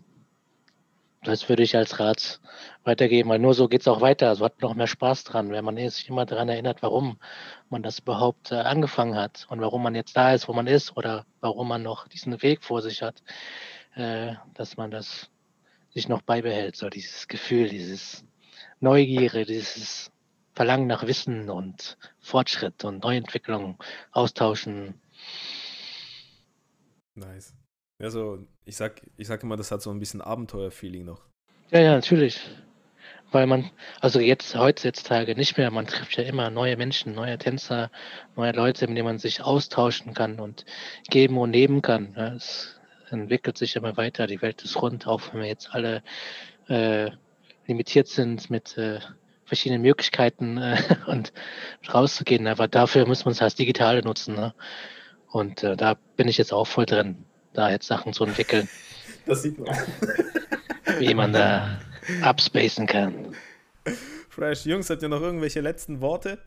das würde ich als Rat weitergeben, weil nur so geht es auch weiter. Also hat noch mehr Spaß dran, wenn man sich immer daran erinnert, warum man das überhaupt äh, angefangen hat und warum man jetzt da ist, wo man ist oder warum man noch diesen Weg vor sich hat, äh, dass man das sich noch beibehält. So dieses Gefühl, dieses Neugierde, dieses Verlangen nach Wissen und Fortschritt und Neuentwicklung, Austauschen. Nice. Ja, so, ich sag, ich sag immer, das hat so ein bisschen Abenteuer-Feeling noch. Ja, ja, natürlich. Weil man, also jetzt heutzutage nicht mehr, man trifft ja immer neue Menschen, neue Tänzer, neue Leute, mit denen man sich austauschen kann und geben und nehmen kann. Ja, es entwickelt sich immer weiter, die Welt ist rund, auch wenn wir jetzt alle äh, limitiert sind mit äh, verschiedenen Möglichkeiten äh, und rauszugehen. Aber dafür muss man es als Digitale nutzen. Ne? Und äh, da bin ich jetzt auch voll drin da jetzt Sachen zu entwickeln. Das sieht man. Wie man da abspacen kann. Fresh, Jungs, habt ihr noch irgendwelche letzten Worte?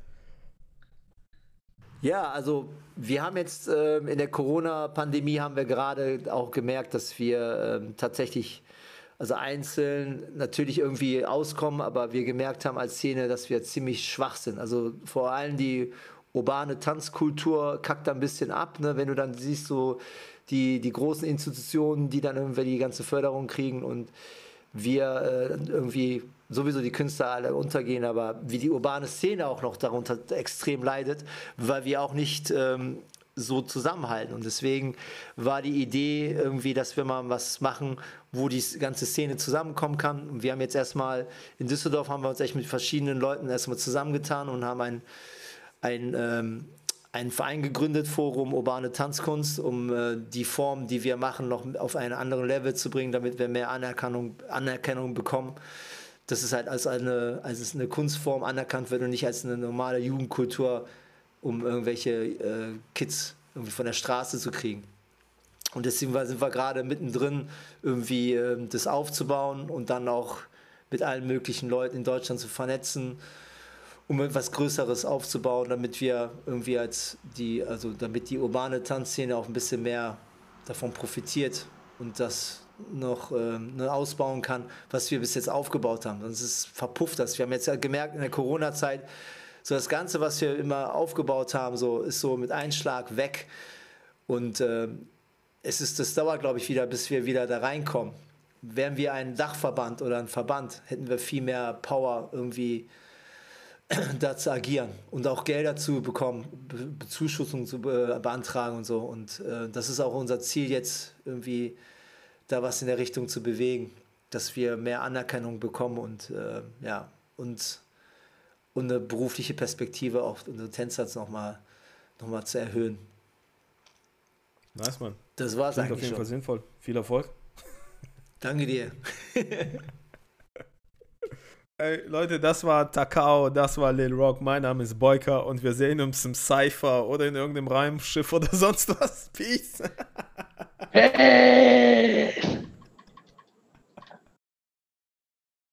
Ja, also wir haben jetzt äh, in der Corona-Pandemie haben wir gerade auch gemerkt, dass wir äh, tatsächlich, also einzeln natürlich irgendwie auskommen, aber wir gemerkt haben als Szene, dass wir ziemlich schwach sind. Also vor allem die urbane Tanzkultur kackt da ein bisschen ab, ne? wenn du dann siehst so die, die großen Institutionen, die dann irgendwie die ganze Förderung kriegen und wir äh, irgendwie sowieso die Künstler alle untergehen, aber wie die urbane Szene auch noch darunter extrem leidet, weil wir auch nicht ähm, so zusammenhalten. Und deswegen war die Idee irgendwie, dass wir mal was machen, wo die ganze Szene zusammenkommen kann. Und wir haben jetzt erstmal in Düsseldorf haben wir uns echt mit verschiedenen Leuten erstmal zusammengetan und haben ein, ein ähm, einen Verein gegründet, Forum Urbane Tanzkunst, um äh, die Form, die wir machen, noch auf einen anderen Level zu bringen, damit wir mehr Anerkennung, Anerkennung bekommen. dass es halt als eine, als eine Kunstform anerkannt wird und nicht als eine normale Jugendkultur, um irgendwelche äh, Kids irgendwie von der Straße zu kriegen. Und deswegen sind wir gerade mittendrin, irgendwie äh, das aufzubauen und dann auch mit allen möglichen Leuten in Deutschland zu vernetzen, um etwas Größeres aufzubauen, damit wir irgendwie als die, also damit die urbane Tanzszene auch ein bisschen mehr davon profitiert und das noch äh, ausbauen kann, was wir bis jetzt aufgebaut haben. Sonst ist verpufft das. Wir haben jetzt gemerkt in der Corona-Zeit, so das Ganze, was wir immer aufgebaut haben, so ist so mit Einschlag weg. Und äh, es ist, das dauert, glaube ich, wieder, bis wir wieder da reinkommen. Wären wir ein Dachverband oder ein Verband, hätten wir viel mehr Power irgendwie da zu agieren und auch Gelder zu bekommen, Be Bezuschussung zu be beantragen und so. Und äh, das ist auch unser Ziel jetzt irgendwie da was in der Richtung zu bewegen, dass wir mehr Anerkennung bekommen und äh, ja und, und eine berufliche Perspektive auf unsere Tänzer nochmal noch mal zu erhöhen. Nice, Mann. Das war es eigentlich. auf jeden schon. Fall sinnvoll. Viel Erfolg. Danke dir. Ey, Leute, das war Takao, das war Lil Rock. Mein Name ist Boyka und wir sehen uns im Cypher oder in irgendeinem Reimschiff oder sonst was. Peace. hey!